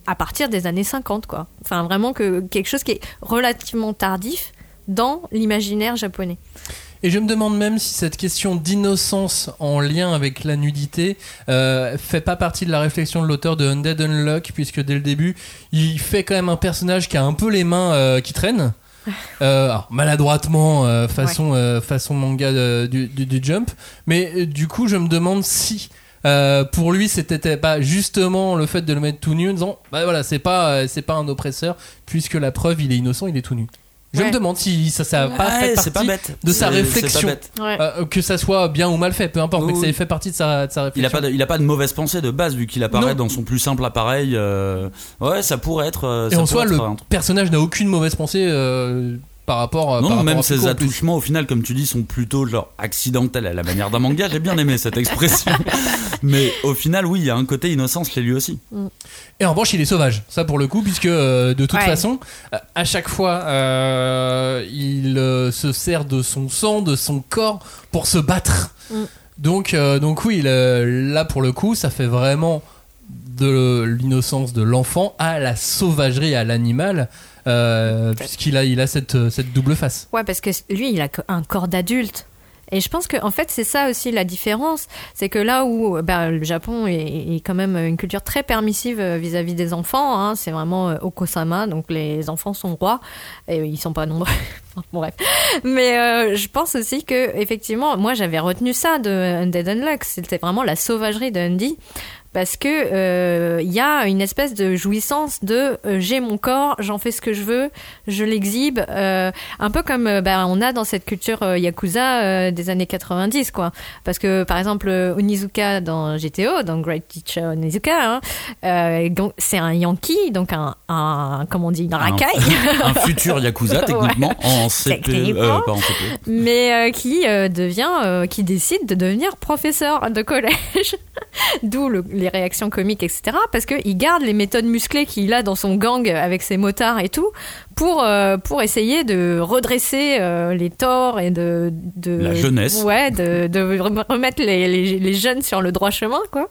à partir des années 50, quoi. Enfin, vraiment que quelque chose qui est relativement tardif dans l'imaginaire japonais. Et je me demande même si cette question d'innocence en lien avec la nudité euh, fait pas partie de la réflexion de l'auteur de Undead Unluck, puisque dès le début, il fait quand même un personnage qui a un peu les mains euh, qui traînent. Euh, alors, maladroitement euh, façon euh, façon manga du, du- du Jump. Mais du coup je me demande si pour lui c'était pas justement le fait de le mettre tout nu en disant bah voilà c'est pas c'est pas un oppresseur puisque la preuve il est innocent il est tout nu je Ouais. me demande si ça ça a pas fait partie c'est pas bête. de sa réflexion. pas euh, que ça soit bien ou mal fait, peu importe, Oui, mais que ça ait fait partie de sa, de sa Il a, réflexion. pas de, il a pas de mauvaise pensée de base vu qu'il apparaît Non. dans son plus simple appareil. euh, Ouais, ça pourrait être. euh, Et ça en soi, le personnage n'a aucune mauvaise pensée. euh, par rapport. euh, Non, par rapport même à plus. attouchements, au final, comme tu dis, sont plutôt genre accidentels à la manière d'un manga. J'ai bien aimé cette expression. Mais au final, oui, il y a un côté innocent chez lui aussi. Et en revanche, il est sauvage. Ça pour le coup, puisque euh, de toute Ouais. façon, euh, à chaque fois, euh, il euh, se sert de son sang, de son corps pour se battre. Mm. Donc, euh, donc oui, le- là pour le coup, ça fait vraiment de l'innocence de l'enfant à la sauvagerie, à l'animal, euh, puisqu'il a, il a cette, cette double face. Ouais, parce que lui, il a un corps d'adulte. Et je pense que en fait c'est ça aussi la différence, c'est que là où bah, le Japon est, est quand même une culture très permissive euh, vis-à-vis des enfants, hein, c'est vraiment euh, okosama, donc les enfants sont rois et ils sont pas nombreux. bon, bref, mais euh, je pense aussi que effectivement, moi j'avais retenu ça de Undead Unluck, c'était vraiment la sauvagerie de Undy. Parce que euh, il y a une espèce de jouissance de euh, j'ai mon corps, j'en fais ce que je veux, je l'exhibe, euh, un peu comme euh, bah, on a dans cette culture euh, yakuza euh, des années 90 quoi. Parce que par exemple euh, Onizuka dans GTO, dans Great Teacher Onizuka, hein, euh, c'est un yankee, donc un, un comment on dit, un racaille. Un futur Yakuza, techniquement, en CP. Euh, pas en CP. mais euh, qui euh, devient, euh, qui décide de devenir professeur de collège. D'où le- les réactions comiques, etc. Parce qu'il garde les méthodes musclées qu'il a dans son gang avec ses motards et tout, pour, euh, pour essayer de redresser euh, les torts et de, de. La jeunesse. Ouais, de, de remettre les, les, les jeunes sur le droit chemin, quoi.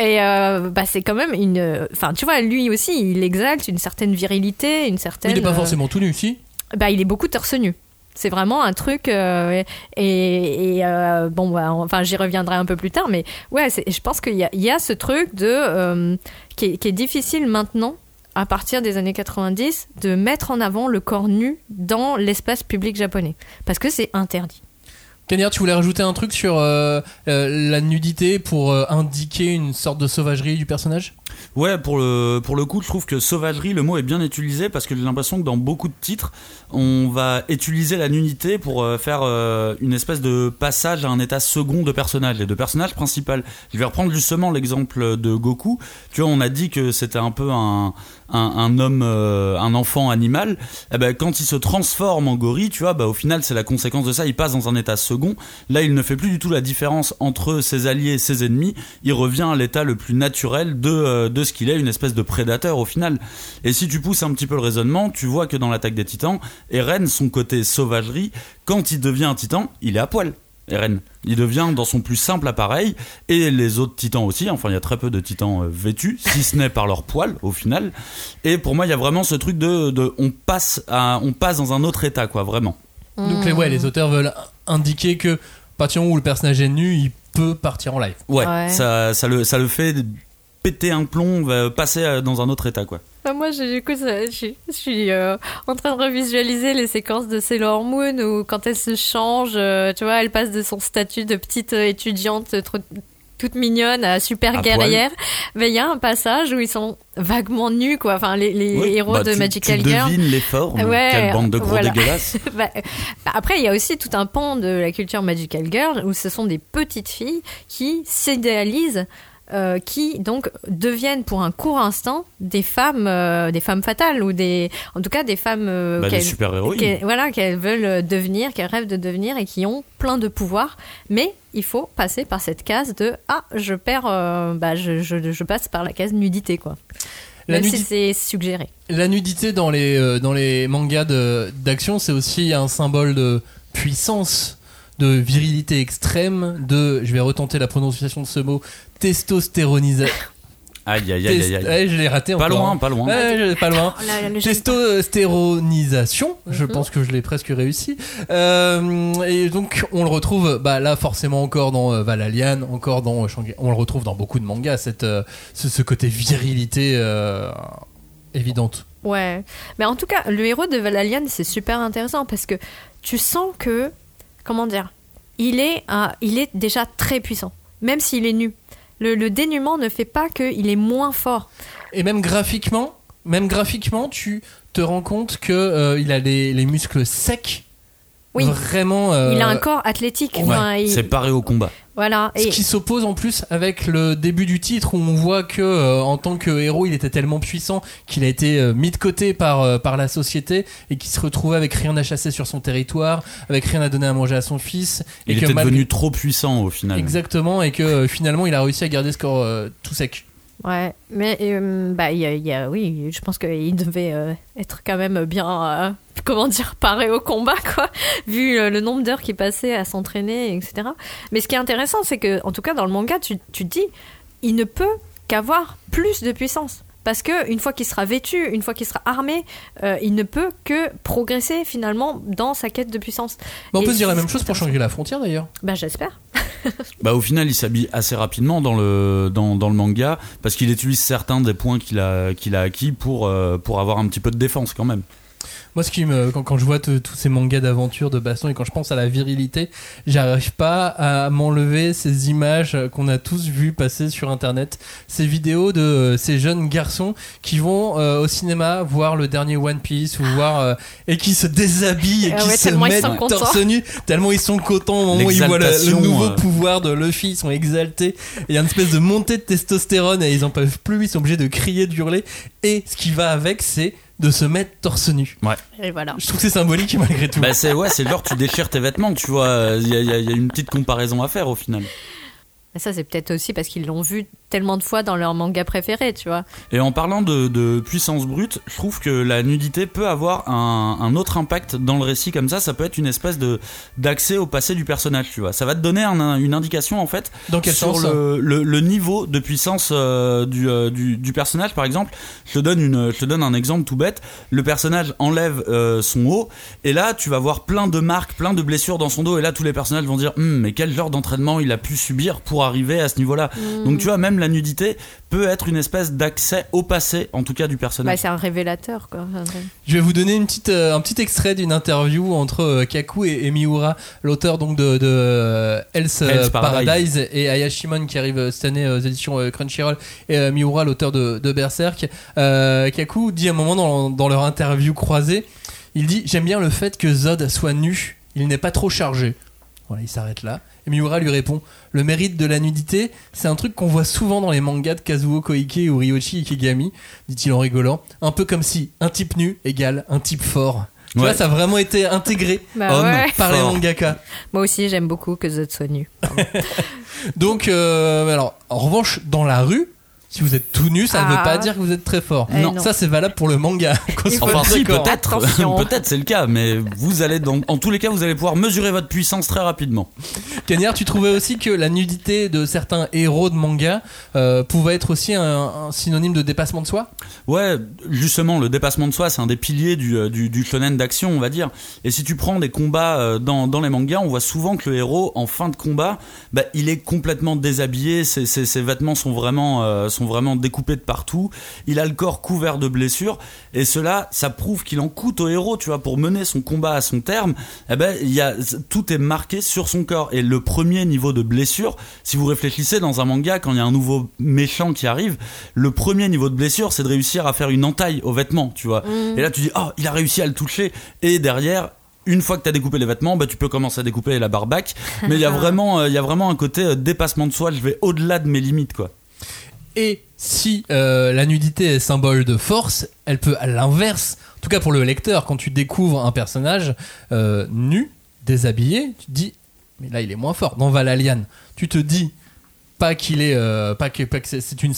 Et euh, bah c'est quand même une. Enfin, tu vois, lui aussi, il exalte une certaine virilité, une certaine. il n'est pas forcément tout nu, si? Bah, il est beaucoup torse nu. C'est vraiment un truc euh, et, euh, bon bah, enfin j'y reviendrai un peu plus tard mais ouais je pense qu'il y a, ce truc de euh, qui, est, difficile maintenant à partir des années 90 de mettre en avant le corps nu dans l'espace public japonais parce que c'est interdit. Cagnard, tu voulais rajouter un truc sur la nudité pour indiquer une sorte de sauvagerie du personnage? Ouais, pour le, coup, je trouve que sauvagerie, le mot est bien utilisé parce que j'ai l'impression que dans beaucoup de titres, on va utiliser la nudité pour euh, faire euh, une espèce de passage à un état second de personnage et de personnage principal. Je vais reprendre justement l'exemple de Goku. Tu vois, on a dit que c'était un peu un, un, homme, euh, un enfant animal. Eh ben, quand il se transforme en gorille, tu vois, bah, au final, c'est la conséquence de ça. Il passe dans un état second. Là, il ne fait plus du tout la différence entre ses alliés et ses ennemis. Il revient à l'état le plus naturel de, euh, de ce qu'il est, une espèce de prédateur au final. Et si tu pousses un petit peu le raisonnement, tu vois que dans l'attaque des titans, Eren, son côté sauvagerie, quand il devient un titan, il est à poil. Eren. Il devient dans son plus simple appareil, et les autres titans aussi, enfin il y a très peu de titans euh, vêtus, si ce n'est par leur poil au final. Et pour moi il y a vraiment ce truc de, de on, passe à, on passe dans un autre état, quoi, vraiment. Donc les, ouais, les auteurs veulent indiquer que, à partir où le personnage est nu, il peut partir en live. Ouais, Ouais. Ça, ça, le, ça le fait péter un plomb, va passer euh, dans un autre état, quoi. Bah, moi, je, du coup, ça- je, suis- je suis euh, en train de revisualiser les séquences de Sailor Moon où, quand elle se change, euh, tu vois, elle passe de son statut de petite étudiante trop- toute mignonne à super À guerrière. Mais il y a un passage où ils sont vaguement nus, quoi. Enfin, les, les Oui, héros bah, de tu, Magical tu Girl. devines les formes, Ouais, quelle bande de gros voilà. dégueulasses. Bah, bah, après, il y a aussi tout un pan de la culture Magical Girl où ce sont des petites filles qui s'idéalisent, euh, qui donc deviennent pour un court instant des femmes, euh, des femmes fatales ou des, en tout cas des femmes euh, Bah, des super-héroïnes. qu'elles- voilà, qu'elles veulent devenir, qu'elles rêvent de devenir et qui ont plein de pouvoirs. Mais il faut passer par cette case de ah, je perds, euh, bah, je, je, je passe par la case nudité quoi. La Même si c'est suggéré. La nudité dans les, euh, dans les mangas d'action, c'est aussi un symbole de puissance, de virilité extrême, de, je vais retenter la prononciation de ce mot, testostéronisation. Aïe, aïe, aïe, aïe, aïe. Ouais, je l'ai raté Pas encore, loin, hein. pas loin. Ouais, je- pas loin. Oh Testostéronisation, je Mhm. pense que je l'ai presque réussi. Euh, et donc on le retrouve, bah là forcément encore dans euh, Valalian, encore dans euh, Shanghai. On le retrouve dans beaucoup de mangas, cette, euh, ce, ce côté virilité euh, évidente. Ouais, mais en tout cas, le héros de Valalian, c'est super intéressant parce que tu sens que, comment dire, il est, un- il est déjà très puissant, même s'il est nu. Le, le dénuement ne fait pas qu'il est moins fort. Et même graphiquement, même graphiquement, tu te rends compte que euh, il a les, les muscles secs. Oui. Vraiment. euh, Il a un corps athlétique. ouais, Enfin, il- C'est paré au combat. Voilà. Ce Et qui s'oppose en plus avec le début du titre où on voit que euh, en tant que héros il était tellement puissant qu'il a été euh, mis de côté par, euh, par la société et qu'il se retrouvait avec rien à chasser sur son territoire, avec rien à donner à manger à son fils. Et Il que était malgré- devenu trop puissant au final. Exactement, et que euh, finalement il a réussi à garder ce corps euh, tout sec. Ouais, mais euh, bah, y a, y a- oui, je pense qu'il devait euh, être quand même bien, euh, comment dire, paré au combat, quoi, vu euh, le nombre d'heures qu'il passait à s'entraîner, etc. Mais ce qui est intéressant, c'est que, en tout cas, dans le manga, tu, tu dis, il ne peut qu'avoir plus de puissance. Parce que une fois qu'il sera vêtu, une fois qu'il sera armé, euh, il ne peut que progresser finalement dans sa quête de puissance. Mais on Et peut se dire la même chose pour changer la frontière d'ailleurs. Bah j'espère. Bah au final il s'habille assez rapidement dans le dans, dans le manga parce qu'il utilise certains des points qu'il a qu'il a acquis pour euh, pour avoir un petit peu de défense quand même. Moi, ce qui me, quand, quand je vois tous ces mangas d'aventure, de baston, et quand je pense à la virilité, j'arrive pas à m'enlever ces images qu'on a tous vues passer sur Internet, ces vidéos de euh, ces jeunes garçons qui vont euh, au cinéma voir le dernier One Piece ou voir euh, et qui se déshabillent et Ah qui ouais, se mettent torse nu, tellement ils sont contents au moment où ils voient le, nouveau euh. pouvoir de Luffy, ils sont exaltés. Et Il y a une espèce de montée de testostérone et ils en peuvent plus, ils sont obligés de crier, d'hurler. Et ce qui va avec, c'est de se mettre torse nu. Et voilà. Je trouve que c'est symbolique malgré tout. Bah c'est ouais c'est genre tu déchires tes vêtements tu vois il y y y a une petite comparaison à faire au final. Mais ça, c'est peut-être aussi parce qu'ils l'ont vu tellement de fois dans leur manga préféré, tu vois. Et en parlant de, de puissance brute, je trouve que la nudité peut avoir un, un autre impact dans le récit comme ça. Ça peut être une espèce de d'accès au passé du personnage, tu vois. Ça va te donner un- une indication en fait Dans quel sur sens le, le, le niveau de puissance euh, du, euh, du, du personnage. Par exemple, je te donne une, je te donne un exemple tout bête. Le personnage enlève euh, son haut et là tu vas voir plein de marques, plein de blessures dans son dos et là tous les personnages vont dire Hum, mais quel genre d'entraînement il a pu subir pour arriver à ce niveau-là. Donc tu vois même la nudité peut être une espèce d'accès au passé en tout cas du Bah, personnage. c'est un révélateur, quoi. Je vais vous donner une petite, euh, un petit extrait d'une interview entre euh, Kaku et, et Miura, l'auteur donc de, de euh, Paradise. Paradise. et Ayashimon qui arrive cette année aux éditions euh, Crunchyroll et euh, Miura, l'auteur de, de Berserk. Euh, Kaku dit à un moment dans, dans leur interview croisée, il dit j'aime bien le fait que Zod soit nu, il n'est pas trop chargé. Voilà, il s'arrête là. Et Miura lui répond Le mérite de la nudité, c'est un truc qu'on voit souvent dans les mangas de Kazuo Koike ou Ryoshi Ikegami, dit-il en rigolant. Un peu comme si un type nu égale un type fort. Tu Ouais. vois, ça a vraiment été intégré Bah Homme. ouais. par les mangaka. Moi aussi, j'aime beaucoup que Zod soit nu. Donc, euh, alors, en revanche, dans la rue, si vous êtes tout nu, ça ne veut Ah. pas dire que vous êtes très fort. Eh non. ça c'est valable pour le manga. Enfin si peut-être, peut-être c'est le cas, mais vous allez dans, en tous les cas vous allez pouvoir mesurer votre puissance très rapidement. Cagnard, tu trouvais aussi que la nudité de certains héros de manga euh, pouvait être aussi un, un synonyme de dépassement de soi? Ouais, justement, le dépassement de soi, c'est un des piliers du, euh, du, du shonen d'action, on va dire. Et si tu prends des combats euh, dans, dans les mangas, on voit souvent que le héros, en fin de combat, bah, il est complètement déshabillé, ses, ses, ses vêtements sont vraiment, euh, sont vraiment découpés de partout, il a le corps couvert de blessures, et cela, ça prouve qu'il en coûte au héros, tu vois, pour mener son combat à son terme, eh ben, il y a, tout est marqué sur son corps. Et le premier niveau de blessure, si vous réfléchissez dans un manga, quand il y a un nouveau méchant qui arrive, le premier niveau de blessure, c'est de réussir à faire une entaille aux vêtements, tu vois. Et là, tu dis, oh, il a réussi à le toucher. Et derrière, une fois que tu as découpé les vêtements, bah, tu peux commencer à découper la barbaque. Mais il y a vraiment, euh, il y a vraiment un côté euh, dépassement de soi. Je vais au-delà de mes limites, quoi. Et si euh, la nudité est symbole de force, elle peut à l'inverse, en tout cas pour le lecteur, quand tu découvres un personnage euh, nu, déshabillé, tu te dis, mais là il est moins fort. Dans Valalian, tu te dis pas qu'il est, euh, pas que, c'est- une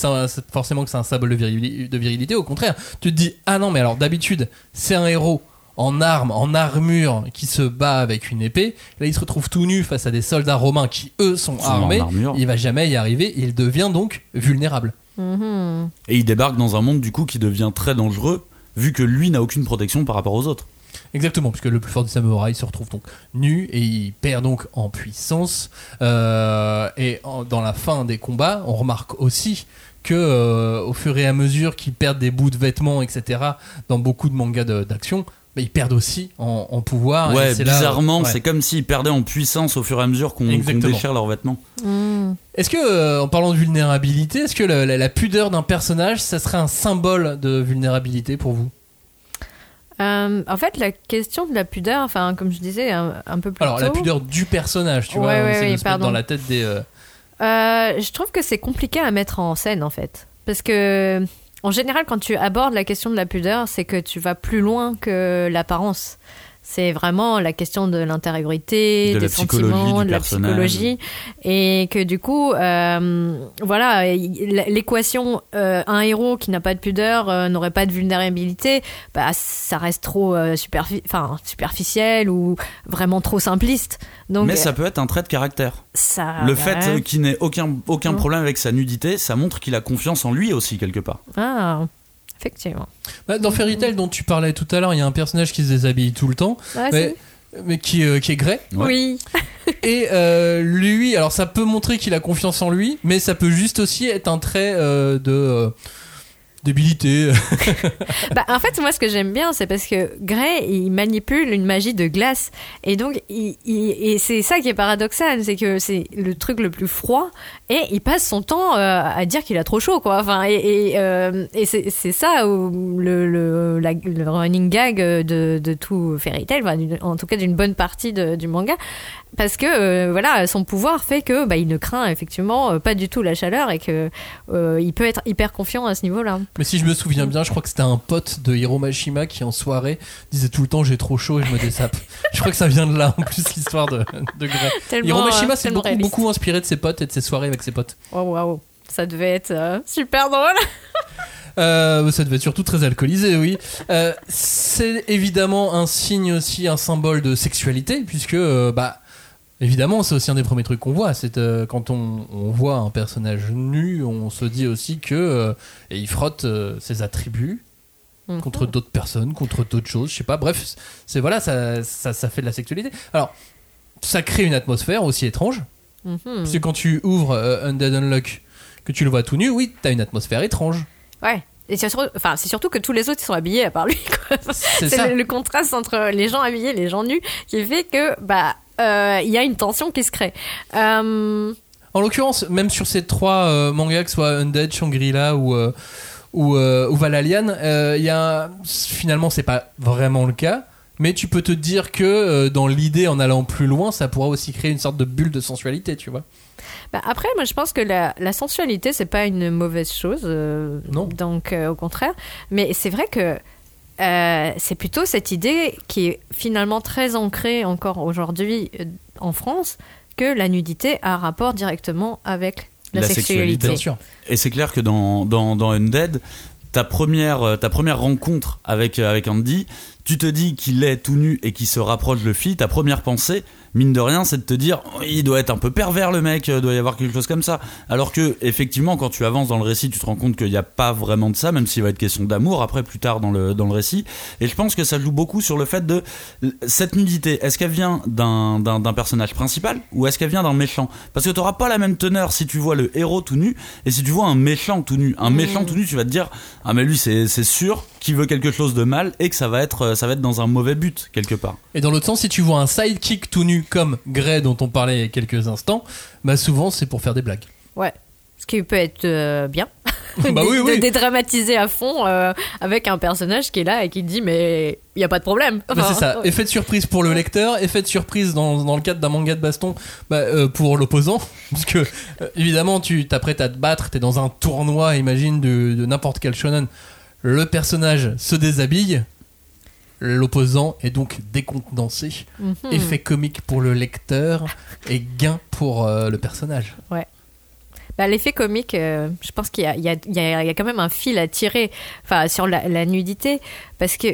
forcément que c'est un symbole de, de virilité. Au contraire, tu te dis, ah non, mais alors d'habitude c'est un héros en armes, en armure, qui se bat avec une épée. Là, il se retrouve tout nu face à des soldats romains qui eux sont armés. Il va jamais y arriver. Il devient donc vulnérable. Mhm. Et il débarque dans un monde, du coup, qui devient très dangereux, vu que lui n'a aucune protection par rapport aux autres. Exactement, puisque le plus fort des samouraïs se retrouve donc nu et il perd donc en puissance. Euh, et en- dans la fin des combats, on remarque aussi que euh, au fur et à mesure qu'ils perdent des bouts de vêtements, etc., dans beaucoup de mangas de- d'action, bah, ils perdent aussi en, en pouvoir. ouais, et c'est là- bizarrement, ouais. c'est comme s'ils perdaient en puissance au fur et à mesure qu'on déchire leurs vêtements. Mhm. Est-ce que, euh, en parlant de vulnérabilité, est-ce que la, la- la pudeur d'un personnage, ça serait un symbole de vulnérabilité pour vous? Euh, en fait, la question de la pudeur, enfin, comme je disais un, un peu plus Alors, tôt. la pudeur du personnage, tu Ouais, vois, ouais, de se dans la tête des, euh, Euh, je trouve que c'est compliqué à mettre en scène en fait. Parce que, en général, quand tu abordes la question de la pudeur, c'est que tu vas plus loin que l'apparence. C'est vraiment la question de l'intériorité, De des sentiments, de la psychologie. Et que du coup, euh, voilà, l'équation euh, un héros qui n'a pas de pudeur euh, n'aurait pas de vulnérabilité, bah, ça reste trop superfi- superficiel ou vraiment trop simpliste. Donc, Mais ça peut être un trait de caractère. ça, le fait qu'il n'ait aucun, aucun problème avec sa nudité, ça montre qu'il a confiance en lui aussi, quelque part. Ah, effectivement. Bah, Dans Fairy Tail dont tu parlais tout à l'heure, il y a un personnage qui se déshabille tout le temps, Ah, mais, mais qui, euh, qui est Grey. Ouais. Oui. Et euh, lui, alors ça peut montrer qu'il a confiance en lui, mais ça peut juste aussi être un trait euh, de euh, débilité. Bah, en fait, moi, ce que j'aime bien, c'est parce que Gray, il manipule une magie de glace. Et donc, et c'est ça qui est paradoxal, c'est que c'est le truc le plus froid. Et il passe son temps euh, à dire qu'il a trop chaud, quoi. Enfin, et, euh, c'est ça où le, running gag de, tout Fairy Tail, en tout cas d'une bonne partie du manga. Parce que, euh, voilà, son pouvoir fait que bah, il ne craint effectivement pas du tout la chaleur et que il peut être hyper confiant à ce niveau-là. Mais si je me souviens bien, je crois que c'était un pote de Hiro Mashima qui en soirée disait tout le temps j'ai trop chaud et je me dessape. je crois que ça vient de là en plus l'histoire de, de Grey. Tellement, Hiro Mashima euh, beaucoup, inspiré de ses potes et de ses soirées avec ses potes. Oh waouh, ça devait être euh, super drôle. Euh, ça devait être surtout très alcoolisé, oui. Euh, c'est évidemment un signe aussi, un symbole de sexualité, puisque, euh, bah, évidemment, c'est aussi un des premiers trucs qu'on voit. C'est euh, quand on, on voit un personnage nu, on se dit aussi que euh, et il frotte euh, ses attributs Mhm. contre d'autres personnes, contre d'autres choses, je sais pas. Bref, c'est voilà, ça, ça, ça fait de la sexualité. Alors, ça crée une atmosphère aussi étrange. Mhm. Parce que quand tu ouvres Undead Unluck, que tu le vois tout nu, oui, t'as une atmosphère étrange. Ouais. Et c'est surtout, enfin, c'est surtout que tous les autres ils sont habillés à part lui. C'est le, le contraste entre les gens habillés et les gens nus qui fait que bah euh, il y a une tension qui se crée. Euh, En l'occurrence, même sur ces trois euh, mangas, que ce soit Undead, Shangri-La ou, ou, ou Valalian, il y a, finalement, c'est pas vraiment le cas. Mais tu peux te dire que dans l'idée, en allant plus loin, ça pourra aussi créer une sorte de bulle de sensualité, tu vois. Bah, après, moi je pense que la, la sensualité c'est pas une mauvaise chose. euh, Non. Donc euh, au contraire, mais c'est vrai que euh, c'est plutôt cette idée qui est finalement très ancrée encore aujourd'hui euh, en France que la nudité a rapport directement avec la, La sexualité. sexualité. Bien sûr. Et c'est clair que dans, dans, dans Undead, ta première, ta première rencontre avec, avec Andy, tu te dis qu'il est tout nu et qu'il se rapproche de fille, ta première pensée, mine de rien, c'est de te dire oh, il doit être un peu pervers le mec, euh, doit y avoir quelque chose comme ça. Alors que, effectivement, quand tu avances dans le récit, tu te rends compte qu'il n'y a pas vraiment de ça, même s'il va être question d'amour après, plus tard dans le, dans le récit. Et je pense que ça joue beaucoup sur le fait de cette nudité, est-ce qu'elle vient d'un personnage principal ou est-ce qu'elle vient d'un méchant? Parce que tu n'auras pas la même teneur si tu vois le héros tout nu et si tu vois un méchant tout nu. Un méchant tout nu, tu vas te dire ah mais lui c'est sûr qu'il veut quelque chose de mal et que ça va être euh, ça va être dans un mauvais but quelque part. Et dans l'autre sens, si tu vois un sidekick tout nu comme Grey dont on parlait il y a quelques instants, bah souvent c'est pour faire des blagues. Ouais. Ce qui peut être euh, bien. Bah oui, de, oui. de dédramatiser à fond euh, avec un personnage qui est là et qui dit mais il n'y a pas de problème. Bah, c'est ça, effet de surprise pour le lecteur, effet de surprise dans, dans le cadre d'un manga de baston bah, euh, pour l'opposant, parce que euh, évidemment tu t'apprêtes à te battre, t'es dans un tournoi, imagine, de, de n'importe quel shonen, le personnage se déshabille, l'opposant est donc décontenancé, Mhm. effet comique pour le lecteur et gain pour euh, le personnage. Bah, L'effet comique, euh, je pense qu'il y a, y, y quand même un fil à tirer enfin, sur la, la nudité, parce que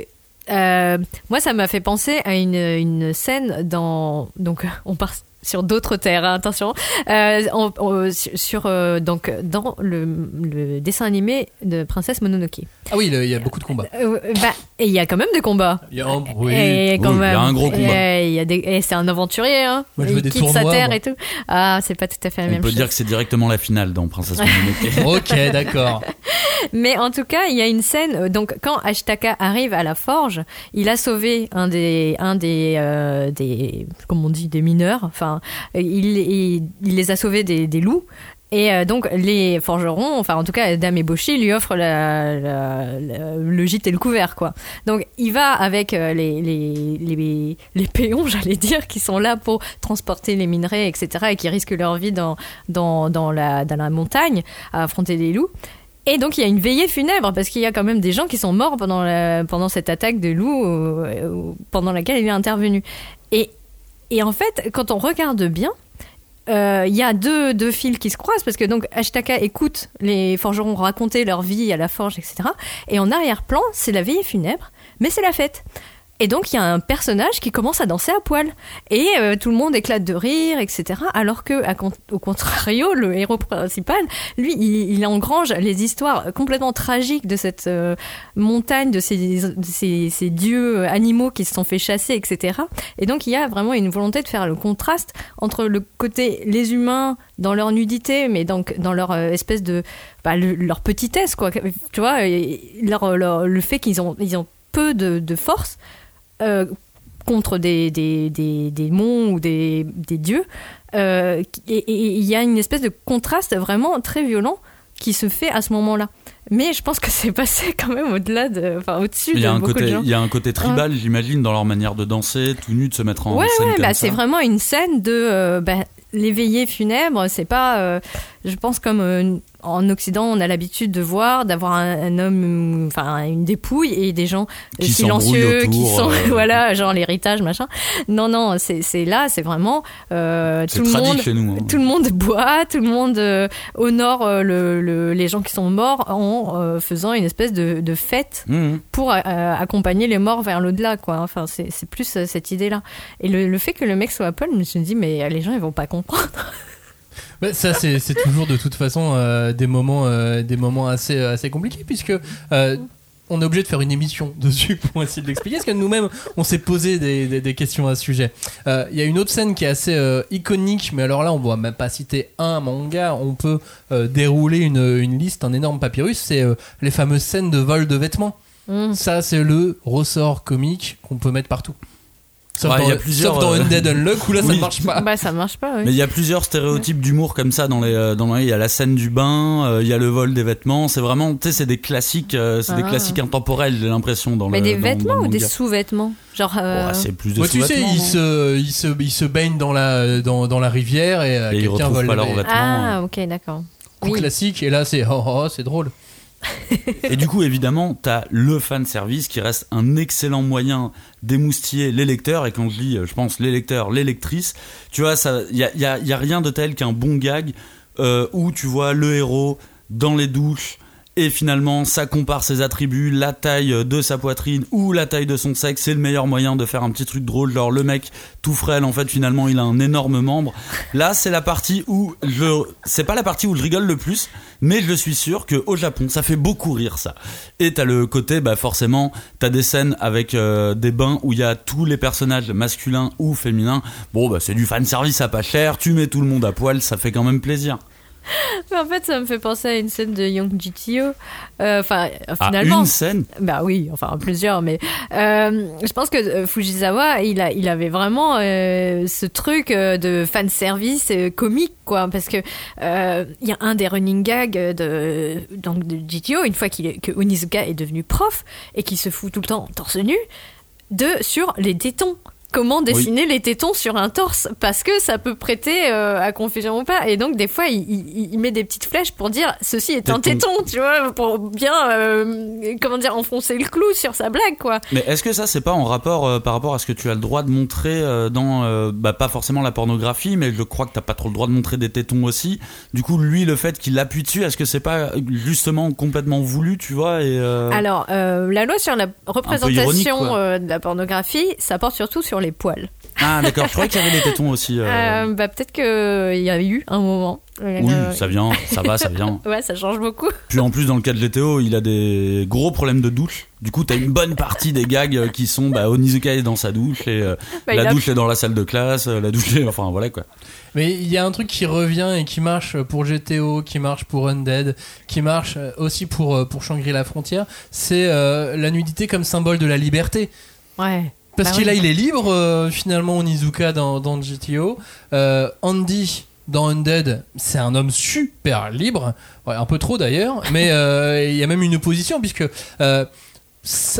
euh, moi, ça m'a fait penser à une, une scène dans... Donc, on part sur d'autres terres, hein, attention. Euh, on- on- sur euh, donc, dans le, le dessin animé de Princesse Mononoke. Ah oui, il y a beaucoup de combats. Euh, bah, et il y a quand même des combats. Il y a un- oui. Et quand Oui, il y a un gros combat. et il y a des- et c'est un aventurier, hein. Moi, je veux il des quitte sa tournois, terre moi. et tout. Ah, c'est pas tout à fait la On même peut chose. dire que c'est directement la finale dans Princesse Mononoke. ok, d'accord. Mais en tout cas, il y a une scène. euh, Donc, quand Ashtaka arrive à la forge, il a sauvé un des, un des, euh, des, comment on dit, des mineurs. Enfin, il, il, il les a sauvés des, des loups. Et euh, donc les forgerons, enfin en tout cas Dame Eboshi lui offre le gîte et le couvert quoi. Donc il va avec euh, les, les, les, les péons, j'allais dire, qui sont là pour transporter les minerais, etc. et qui risquent leur vie dans, dans, dans, la, dans la montagne à affronter des loups. Et donc il y a une veillée funèbre parce qu'il y a quand même des gens qui sont morts pendant, la, pendant cette attaque de loups euh, euh, pendant laquelle il est intervenu. Et, et en fait, quand on regarde bien, euh, il y a deux, deux fils qui se croisent parce que donc Ashtaka écoute les forgerons raconter leur vie à la forge, etc. Et en arrière-plan, c'est la veillée funèbre, mais c'est la fête. Et donc il y a un personnage qui commence à danser à poil et euh, tout le monde éclate de rire, etc. Alors que à au contrario, le héros principal, lui, il, engrange les histoires complètement tragiques de cette euh, montagne, de ces, dieux animaux qui se sont fait chasser, etc. Et donc il y a vraiment une volonté de faire le contraste entre le côté les humains dans leur nudité, mais donc dans leur euh, espèce de bah, le- leur petitesse, quoi. Tu vois, le fait qu'ils ont peu de force euh, contre des, des, des, des démons ou des, des dieux. Euh, et il y a une espèce de contraste vraiment très violent qui se fait à ce moment-là. Mais je pense que c'est passé quand même au-delà de, enfin au-dessus de un beaucoup côté, de gens. il y a un côté tribal, j'imagine, dans leur manière de danser, tout nu, de se mettre en ouais, scène ouais, comme bah, c'est vraiment une scène de euh, bah, les veillées funèbres. C'est pas, euh, je pense, comme euh, en Occident, on a l'habitude de voir, d'avoir un, un homme, enfin une dépouille et des gens euh, Qui silencieux, qui sont, euh, voilà, genre l'héritage, machin. Non, non, c'est là, c'est vraiment euh, tout le monde. nous. hein. Tout le monde boit, tout le monde honore le, le- les gens qui sont morts en faisant une espèce de, de fête Mhm. pour accompagner les morts vers l'au-delà, quoi. Enfin, c'est plus cette idée-là. Et le, le fait que le mec soit Paul, je me suis dit, mais les gens, ils vont pas comprendre. Ça, c'est c'est toujours de toute façon euh, des moments, euh, des moments assez, assez compliqués puisque. euh, on est obligé de faire une émission dessus pour essayer de l'expliquer, parce que nous-mêmes, on s'est posé des, des- des questions à ce sujet. Euh, Il y a une autre scène qui est assez euh, iconique, mais alors là, on ne va même pas citer un manga, on peut euh, dérouler une, une liste, un énorme papyrus, c'est euh, les fameuses scènes de vol de vêtements. Mm. Ça, c'est le ressort comique qu'on peut mettre partout. Sauf, Ouais, dans, il y a plusieurs, sauf dans euh, Undead Unluck où là ça oui. ne marche pas. bah, ça marche pas, oui. Mais il y a plusieurs stéréotypes d'humour comme ça dans les euh, dans les- il y a la scène du bain, euh, il y a le vol des vêtements, c'est vraiment tu sais c'est des classiques euh, c'est des Ah. classiques intemporels, j'ai l'impression dans Mais le des dans- vêtements dans le ou des sous-vêtements? Genre. euh, Ouais, c'est plus des Ouais, tu sais, ils non se, ils, se, ils se baignent dans la, dans, dans la rivière et, euh, Et ils quelqu'un vole pas le leurs vêt- vêtements. Ah, ok, d'accord. Oui. classique et là c'est oh, oh, c'est drôle. Et du coup, évidemment, t'as le fan service qui reste un excellent moyen d'émoustiller les lecteurs. Et quand je dis, je pense, les lecteurs, les lectrices, tu vois, ça, y a, y a- y a rien de tel qu'un bon gag euh, où tu vois le héros dans les douches. Et finalement, ça compare ses attributs, la taille de sa poitrine ou la taille de son sexe. C'est le meilleur moyen de faire un petit truc drôle. Genre, le mec tout frêle, en fait, finalement, il a un énorme membre. Là, c'est la partie où je, c'est pas la partie où je rigole le plus, mais je suis sûr que au Japon, ça fait beaucoup rire ça. Et t'as le côté, bah forcément, t'as des scènes avec euh, des bains où il y a tous les personnages masculins ou féminins. Bon, bah c'est du fan service à pas cher. Tu mets tout le monde à poil, ça fait quand même plaisir. Mais en fait, ça me fait penser à une scène de Young GTO. Euh, Enfin, euh, À finalement. une scène. Bah oui, enfin plusieurs, mais euh, je pense que Fujisawa, il a, il avait vraiment euh, ce truc de fan service comique, quoi, parce que il y a un des running gags de donc de GTO une fois qu'il est, que Onizuka est devenu prof et qu'il se fout tout le temps torse nu de sur les tétons. Comment dessiner les tétons sur un torse Parce que ça peut prêter euh, à confusion ou pas. Et donc, des fois, il, il- il met des petites flèches pour dire ceci est un Téton. tu vois, pour bien, euh, comment dire, enfoncer le clou sur sa blague, quoi. Mais est-ce que ça, c'est pas en rapport euh, par rapport à ce que tu as le droit de montrer dans, bah pas forcément la pornographie, mais je crois que t'as pas trop le droit de montrer des tétons aussi. Du coup, lui, le fait qu'il appuie dessus, est-ce que c'est pas justement complètement voulu, tu vois et Alors, la loi sur la représentation ironique, de la pornographie, ça porte surtout sur les poils. Ah, d'accord. Je croyais qu'il y avait les tétons aussi. euh. Euh, bah, peut-être qu'il y a eu un moment. Oui, euh, ça vient, ça va, ça vient. Ouais, ça change beaucoup. Puis en plus, dans le cas de GTO, il a des gros problèmes de douche. Du coup, t'as une bonne partie des gags qui sont bah, Onizuka est dans sa douche et euh, Bah, la a- douche est dans la salle de classe, la douche est... Enfin, voilà quoi. Mais il y a un truc qui revient et qui marche pour GTO, qui marche pour Undead, qui marche aussi pour, pour Shangri-La Frontière, c'est euh, la nudité comme symbole de la liberté. Ouais. Parce Bah que oui. là, il est libre, euh, finalement, Onizuka dans, dans GTO. Euh, Andy, dans Undead, c'est un homme super libre, Ouais, un peu trop d'ailleurs, mais euh, il y a même une opposition puisque euh,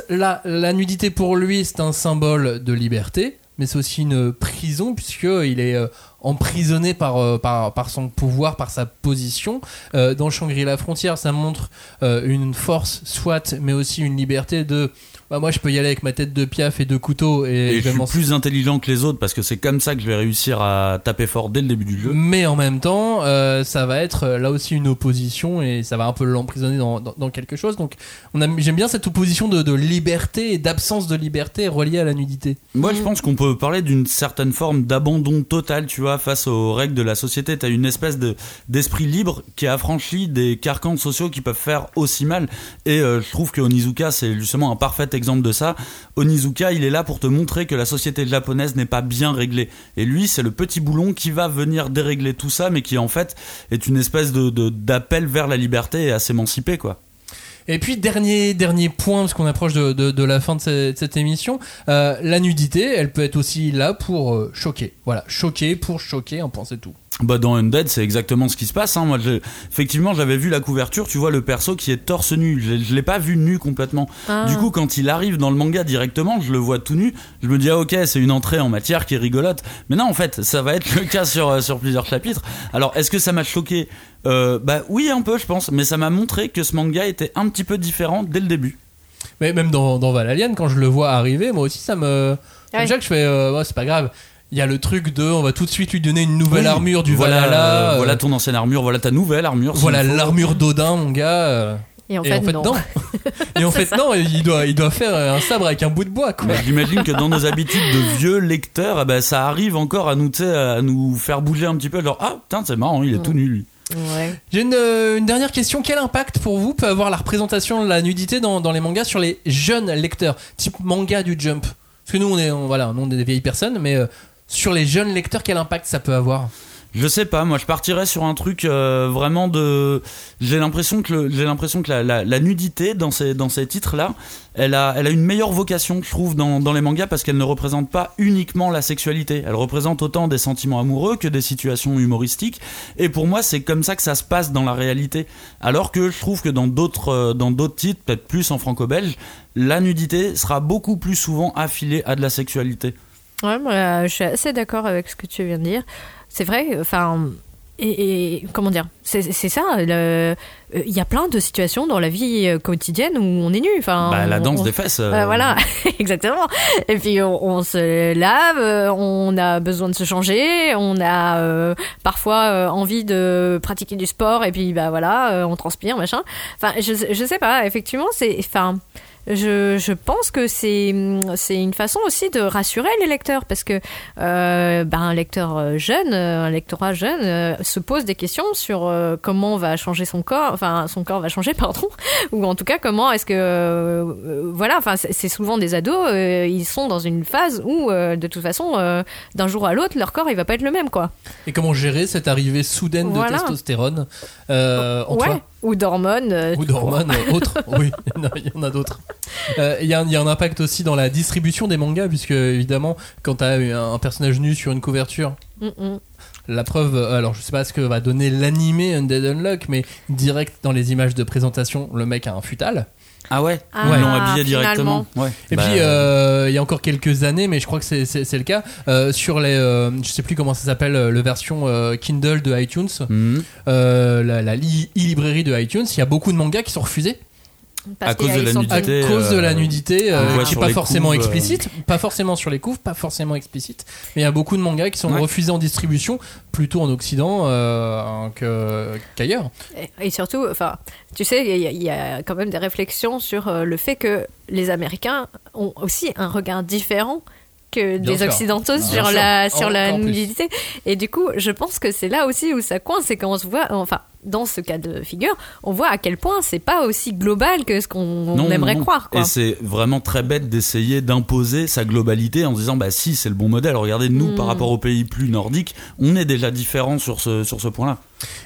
la, la nudité pour lui c'est un symbole de liberté, mais c'est aussi une prison puisqu'il est emprisonné par, par, par son pouvoir, par sa position. Dans Shangri-La Frontière, ça montre une force, soit, mais aussi une liberté de. Bah, moi, je peux y aller avec ma tête de piaf et de couteau et, Et je suis plus intelligent que les autres parce que c'est comme ça que je vais réussir à taper fort dès le début du jeu. Mais en même temps, euh, ça va être euh, là aussi une opposition et ça va un peu l'emprisonner dans, dans, dans quelque chose. Donc, on a- j'aime bien cette opposition de, de liberté et d'absence de liberté reliée à la nudité. Moi, je pense qu'on peut parler d'une certaine forme d'abandon total, tu vois, face aux règles de la société. T'as une espèce de d'esprit libre qui est affranchi des carcans sociaux qui peuvent faire aussi mal. Et euh, je trouve que Onizuka, c'est justement un parfait exemple de ça. Onizuka, il est là pour te montrer que la société japonaise n'est pas bien réglée. Et lui, c'est le petit boulon qui va venir dérégler tout ça, mais qui en fait est une espèce de d'appel vers la liberté et à s'émanciper, quoi. Et puis, dernier, dernier point, parce qu'on approche de, la fin de cette, émission, euh, la nudité, elle peut être aussi là pour euh, choquer. Voilà, choquer pour choquer, un point, tout. Bah dans Undead c'est exactement ce qui se passe. Hein. Moi, effectivement, j'avais vu la couverture. Tu vois le perso qui est torse nu. Je, je l'ai pas vu nu complètement. Ah. Du coup, quand il arrive dans le manga directement, je le vois tout nu. Je me dis ah ok, c'est une entrée en matière qui est rigolote. Mais non, en fait, ça va être le cas sur euh, sur plusieurs chapitres. Alors, est-ce que ça m'a choqué? Euh, Bah oui, un peu, je pense. Mais ça m'a montré que ce manga était un petit peu différent dès le début. Mais même dans, dans Valalian, quand je le vois arriver, moi aussi, ça me. Ouais. Déjà que je fais, euh, c'est pas grave. Il y a le truc de, on va tout de suite lui donner une nouvelle Oui. armure du voilà, Valhalla. euh, voilà ton ancienne armure. Voilà ta nouvelle armure. voilà l'armure d'Odin, mon gars. Et en et fait, en fait, non. non. et en fait, non, il doit, il doit faire un sabre avec un bout de bois, quoi. Mais J'imagine que dans nos habitudes de vieux lecteurs, eh ben, ça arrive encore à nous, à nous faire bouger un petit peu. Genre, ah, putain, c'est marrant, il est tout nu, lui. Ouais. J'ai une, euh, une dernière question. Quel impact pour vous peut avoir la représentation de la nudité dans, dans les mangas sur les jeunes lecteurs, type manga du Jump? Parce que nous, on est, on- voilà, nous, on est des vieilles personnes, mais euh, sur les jeunes lecteurs, quel impact ça peut avoir? Je sais pas, moi je partirais sur un truc euh, vraiment de. J'ai l'impression que j'ai l'impression que la, nudité dans ces dans titres là, elle a elle une meilleure vocation, je trouve, dans, dans les mangas parce qu'elle ne représente pas uniquement la sexualité. Elle représente autant des sentiments amoureux que des situations humoristiques. Et pour moi, c'est comme ça que ça se passe dans la réalité. Alors que je trouve que dans d'autres euh, dans d'autres titres, peut-être plus en franco-belge, la nudité sera beaucoup plus souvent affilée à de la sexualité. Ouais, moi, je suis assez d'accord avec ce que tu viens de dire. C'est vrai, enfin. Et, et comment dire C'est c'est ça. Il y a plein de situations dans la vie euh, quotidienne où on est nu. Enfin, Bah, la danse on- des fesses. euh, Voilà, voilà, exactement. Et puis on, on se lave, euh, on a besoin de se changer, on a euh, parfois envie de pratiquer du sport et puis bah voilà, on transpire, machin. Enfin, je, je sais pas, effectivement, c'est, enfin. Je, je pense que c'est une façon aussi de rassurer les lecteurs parce que euh, ben, un lecteur euh, jeune, euh, un lectorat jeune euh, se pose des questions sur euh, comment va changer son corps, enfin son corps va changer pardon, ou en tout cas comment est-ce que voilà, enfin c'est souvent des ados, ils sont dans une phase où de toute façon d'un jour à l'autre leur corps il va pas être le même quoi. Et comment gérer cette arrivée soudaine de testostérone en ouais, toi ou d'hormones. euh, Ou d'hormones euh, autres, oui, il y en a- il d'autres. Euh, Il y, a un- il y a un impact aussi dans la distribution des mangas, puisque évidemment, quand tu as un, personnage nu sur une couverture, mm, mm. la preuve, euh, alors je sais pas ce que va donner l'animé Undead Unlock, mais direct dans les images de présentation, le mec a un futal. Ah ouais, Ah, Ils l'ont habillé directement. Ouais. Et Bah, puis, euh, il y a encore quelques années, mais je crois que c'est- c'est c'est le cas, euh, sur les, euh, je sais plus comment ça s'appelle, euh, le version euh, Kindle de iTunes, mhm. euh, la, la li- e-librairie de iTunes, il y a beaucoup de mangas qui sont refusés Parce À cause de la sont- à nudité. cause de la euh, nudité, euh, qui est sur pas forcément couves, euh, explicite, pas forcément sur les couves, pas forcément explicite, mais il y a beaucoup de mangas qui sont Ouais. refusés en distribution, plutôt en Occident euh, qu'ailleurs. Et- Et surtout, enfin, tu sais, il y, a- il y a quand même des réflexions sur le fait que les Américains ont aussi un regard différent que Bien des sûr. Occidentaux Bien sur sûr. la sur la nudité. Et du coup, je pense que c'est là aussi où ça coince, c'est quand on se voit, enfin, dans ce cas de figure, on voit à quel point c'est pas aussi global que ce qu'on Non, aimerait non. croire. Quoi. Et c'est vraiment très bête d'essayer d'imposer sa globalité en se disant bah si c'est le bon modèle. Regardez nous par rapport aux pays plus nordiques, on est déjà différent sur ce sur ce point-là.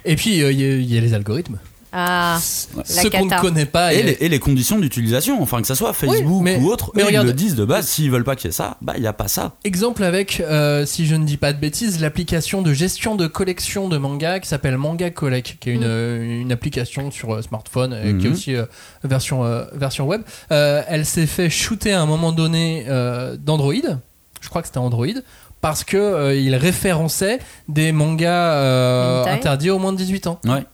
Et puis, euh, y, il y a les algorithmes. Ah, Ce qu'on ne connaît pas. Et et- les, et les conditions d'utilisation, enfin que ça soit Facebook mais- ou autre, mais eux, regarde- ils le disent de base, s'ils veulent pas qu'il y ait ça, bah il y a pas ça. Exemple avec, euh, si je ne dis pas de bêtises, l'application de gestion de collection de manga qui s'appelle Manga Collect, qui est une, euh, une application sur euh, smartphone et qui est Mhm. aussi euh, version, euh, version web. Euh, elle s'est fait shooter à un moment donné euh, d'Android, je crois que c'était Android, parce que euh, il référençait des mangas euh, interdits aux moins de 18 ans. Ouais.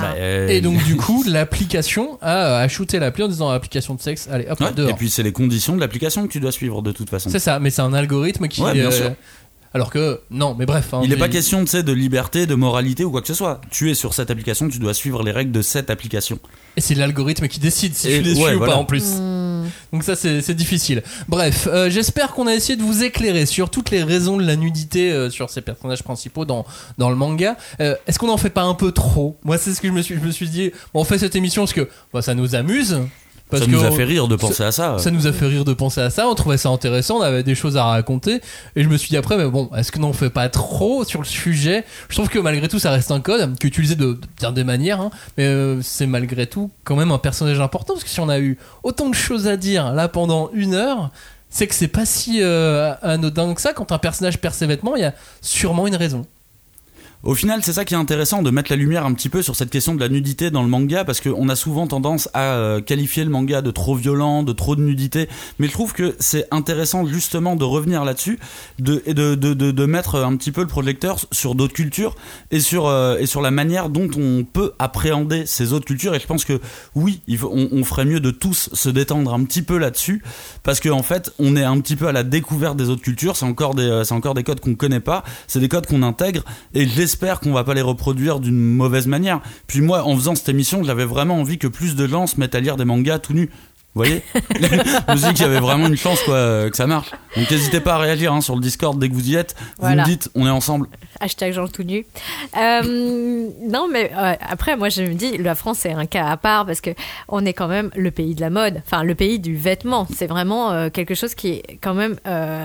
Ah. Bah, euh, Et donc du coup, l'application a, a shooté l'appli en disant application de sexe, allez hop, ouais, dehors. et puis c'est les conditions de l'application que tu dois suivre de toute façon. C'est ça, mais c'est un algorithme qui. Ouais, bien sûr. Alors que non, mais bref. hein, Il n'est pas question de liberté, de moralité ou quoi que ce soit. Tu es sur cette application, tu dois suivre les règles de cette application. Et c'est l'algorithme qui décide si Et- tu les suis ou voilà. pas en plus. Hmm. Donc ça c'est difficile. Bref, euh, j'espère qu'on a essayé de vous éclairer sur toutes les raisons de la nudité euh, sur ces personnages principaux dans, dans le manga. Euh, Est-ce qu'on en fait pas un peu trop? Moi c'est ce que je me suis, je me suis dit. On fait cette émission parce que bon, ça nous amuse. Parce ça nous a fait rire de penser à ça. Ça nous a fait rire de penser à ça, on trouvait ça intéressant, on avait des choses à raconter, et je me suis dit après, mais bon, est-ce que n'en fait pas trop sur le sujet? Je trouve que malgré tout, ça reste un code qui est utilisé de, de bien des manières, hein, mais euh, c'est malgré tout quand même un personnage important, parce que si on a eu autant de choses à dire là pendant une heure, c'est que c'est pas si euh, anodin que ça. Quand un personnage perd ses vêtements, il y a sûrement une raison. Au final, c'est ça qui est intéressant de mettre la lumière un petit peu sur cette question de la nudité dans le manga parce qu'on a souvent tendance à euh, qualifier le manga de trop violent, de trop de nudité. Mais je trouve que c'est intéressant justement de revenir là-dessus de, et de, mettre un petit peu le projecteur sur d'autres cultures et sur, euh, et sur la manière dont on peut appréhender ces autres cultures. Et je pense que oui, on, ferait mieux de tous se détendre un petit peu là-dessus parce qu'en en fait, on est un petit peu à la découverte des autres cultures. C'est encore des, euh, encore des codes qu'on connaît pas. C'est des codes qu'on intègre et j'espère qu'on va pas les reproduire d'une mauvaise manière. Puis moi, en faisant cette émission, j'avais vraiment envie que plus de gens se mettent à lire des mangas tout nus. Vous voyez Je me suis dit qu'il y avait vraiment une chance quoi, que ça marche. Donc n'hésitez pas à réagir hein, sur le Discord dès que vous y êtes. Vous me dites, on est ensemble. Hashtag Jean tout nu. Euh, non, mais euh, après, moi, je me dis, la France, c'est un cas à part parce que on est quand même le pays de la mode, enfin, le pays du vêtement. C'est vraiment euh, quelque chose qui est quand même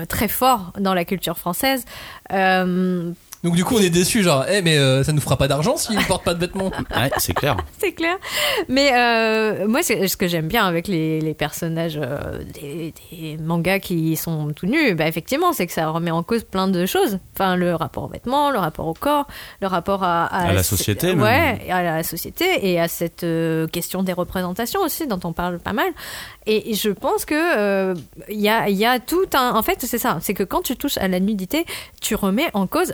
très fort dans la culture française. Donc du coup, on est déçu, genre, eh mais euh, ça nous fera pas d'argent s'il ne porte pas de vêtements. Ouais, c'est clair. c'est clair. Mais euh, moi, ce que j'aime bien avec les, les personnages euh, des, des mangas qui sont tout nus, bah, effectivement, c'est que ça remet en cause plein de choses. Enfin, le rapport aux vêtements, le rapport au corps, le rapport à, À la société, même. Ouais, à la société et à cette euh, question des représentations aussi, dont on parle pas mal. Et, et je pense que euh, il y, a, il y a tout un. En fait, c'est ça. C'est que quand tu touches à la nudité, tu remets en cause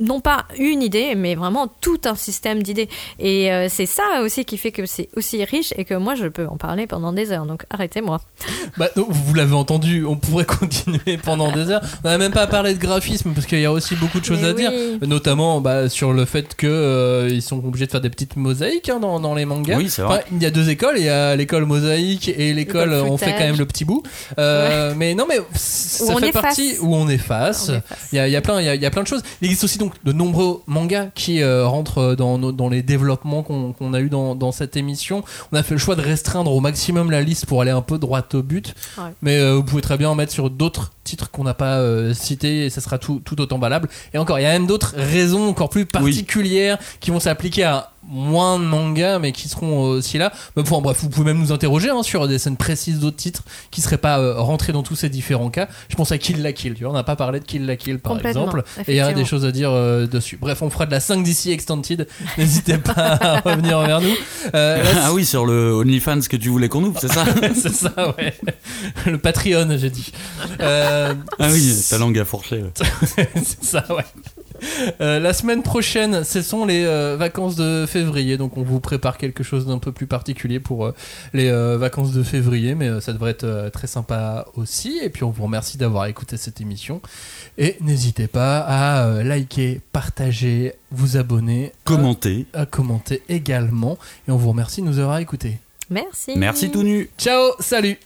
non pas une idée, mais vraiment tout un système d'idées. Et euh, c'est ça aussi qui fait que c'est aussi riche et que moi je peux en parler pendant des heures. Donc arrêtez-moi. Bah, vous l'avez entendu, on pourrait continuer pendant des heures. On n'a même pas parlé de graphisme parce qu'il y a aussi beaucoup de choses Mais à dire, notamment bah, sur le fait que euh, ils sont obligés de faire des petites mosaïques hein, dans, dans les mangas. Oui, c'est vrai. Enfin, il y a deux écoles, il y a l'école mosaïque et l'école on fait quand même le petit bout. Euh, Mais non, mais ça fait partie où on efface. Il y a, il y a plein, il y a, il y a plein de choses. Il existe aussi donc de nombreux mangas qui euh, rentrent dans, les développements qu'on a eu dans, dans cette émission. On a fait le choix de restreindre au maximum la liste pour aller un peu droit au but. Ouais. Mais euh, vous pouvez très bien en mettre sur d'autres titres qu'on n'a pas euh, cités et ça sera tout, tout autant valable. Et encore, il y a même d'autres raisons encore plus particulières qui vont s'appliquer à moins de mangas mais qui seront aussi là. Mais enfin, bref, vous pouvez même nous interroger hein, sur des scènes précises d'autres titres qui seraient pas euh, rentrés dans tous ces différents cas. Je pense à Kill la Kill, tu vois, on n'a pas parlé de Kill la Kill par exemple. Et il y a des choses à dire euh, dessus. Bref, on fera de la 5 d'ici Extended. N'hésitez pas à revenir vers nous. Euh, ah oui, sur le OnlyFans que tu voulais qu'on ouvre, c'est ça c'est ça, ouais. Le Patreon, j'ai dit. Euh, Ah oui, ta langue a fourché. ouais. c'est ça, ouais. Euh, la semaine prochaine, ce sont les euh, vacances de février, donc on vous prépare quelque chose d'un peu plus particulier pour euh, les euh, vacances de février, mais euh, ça devrait être euh, très sympa aussi. Et puis on vous remercie d'avoir écouté cette émission. Et n'hésitez pas à euh, liker, partager, vous abonner, Commenter. à, à commenter également. Et on vous remercie de nous avoir écoutés. Merci. Merci tout nu. Ciao, salut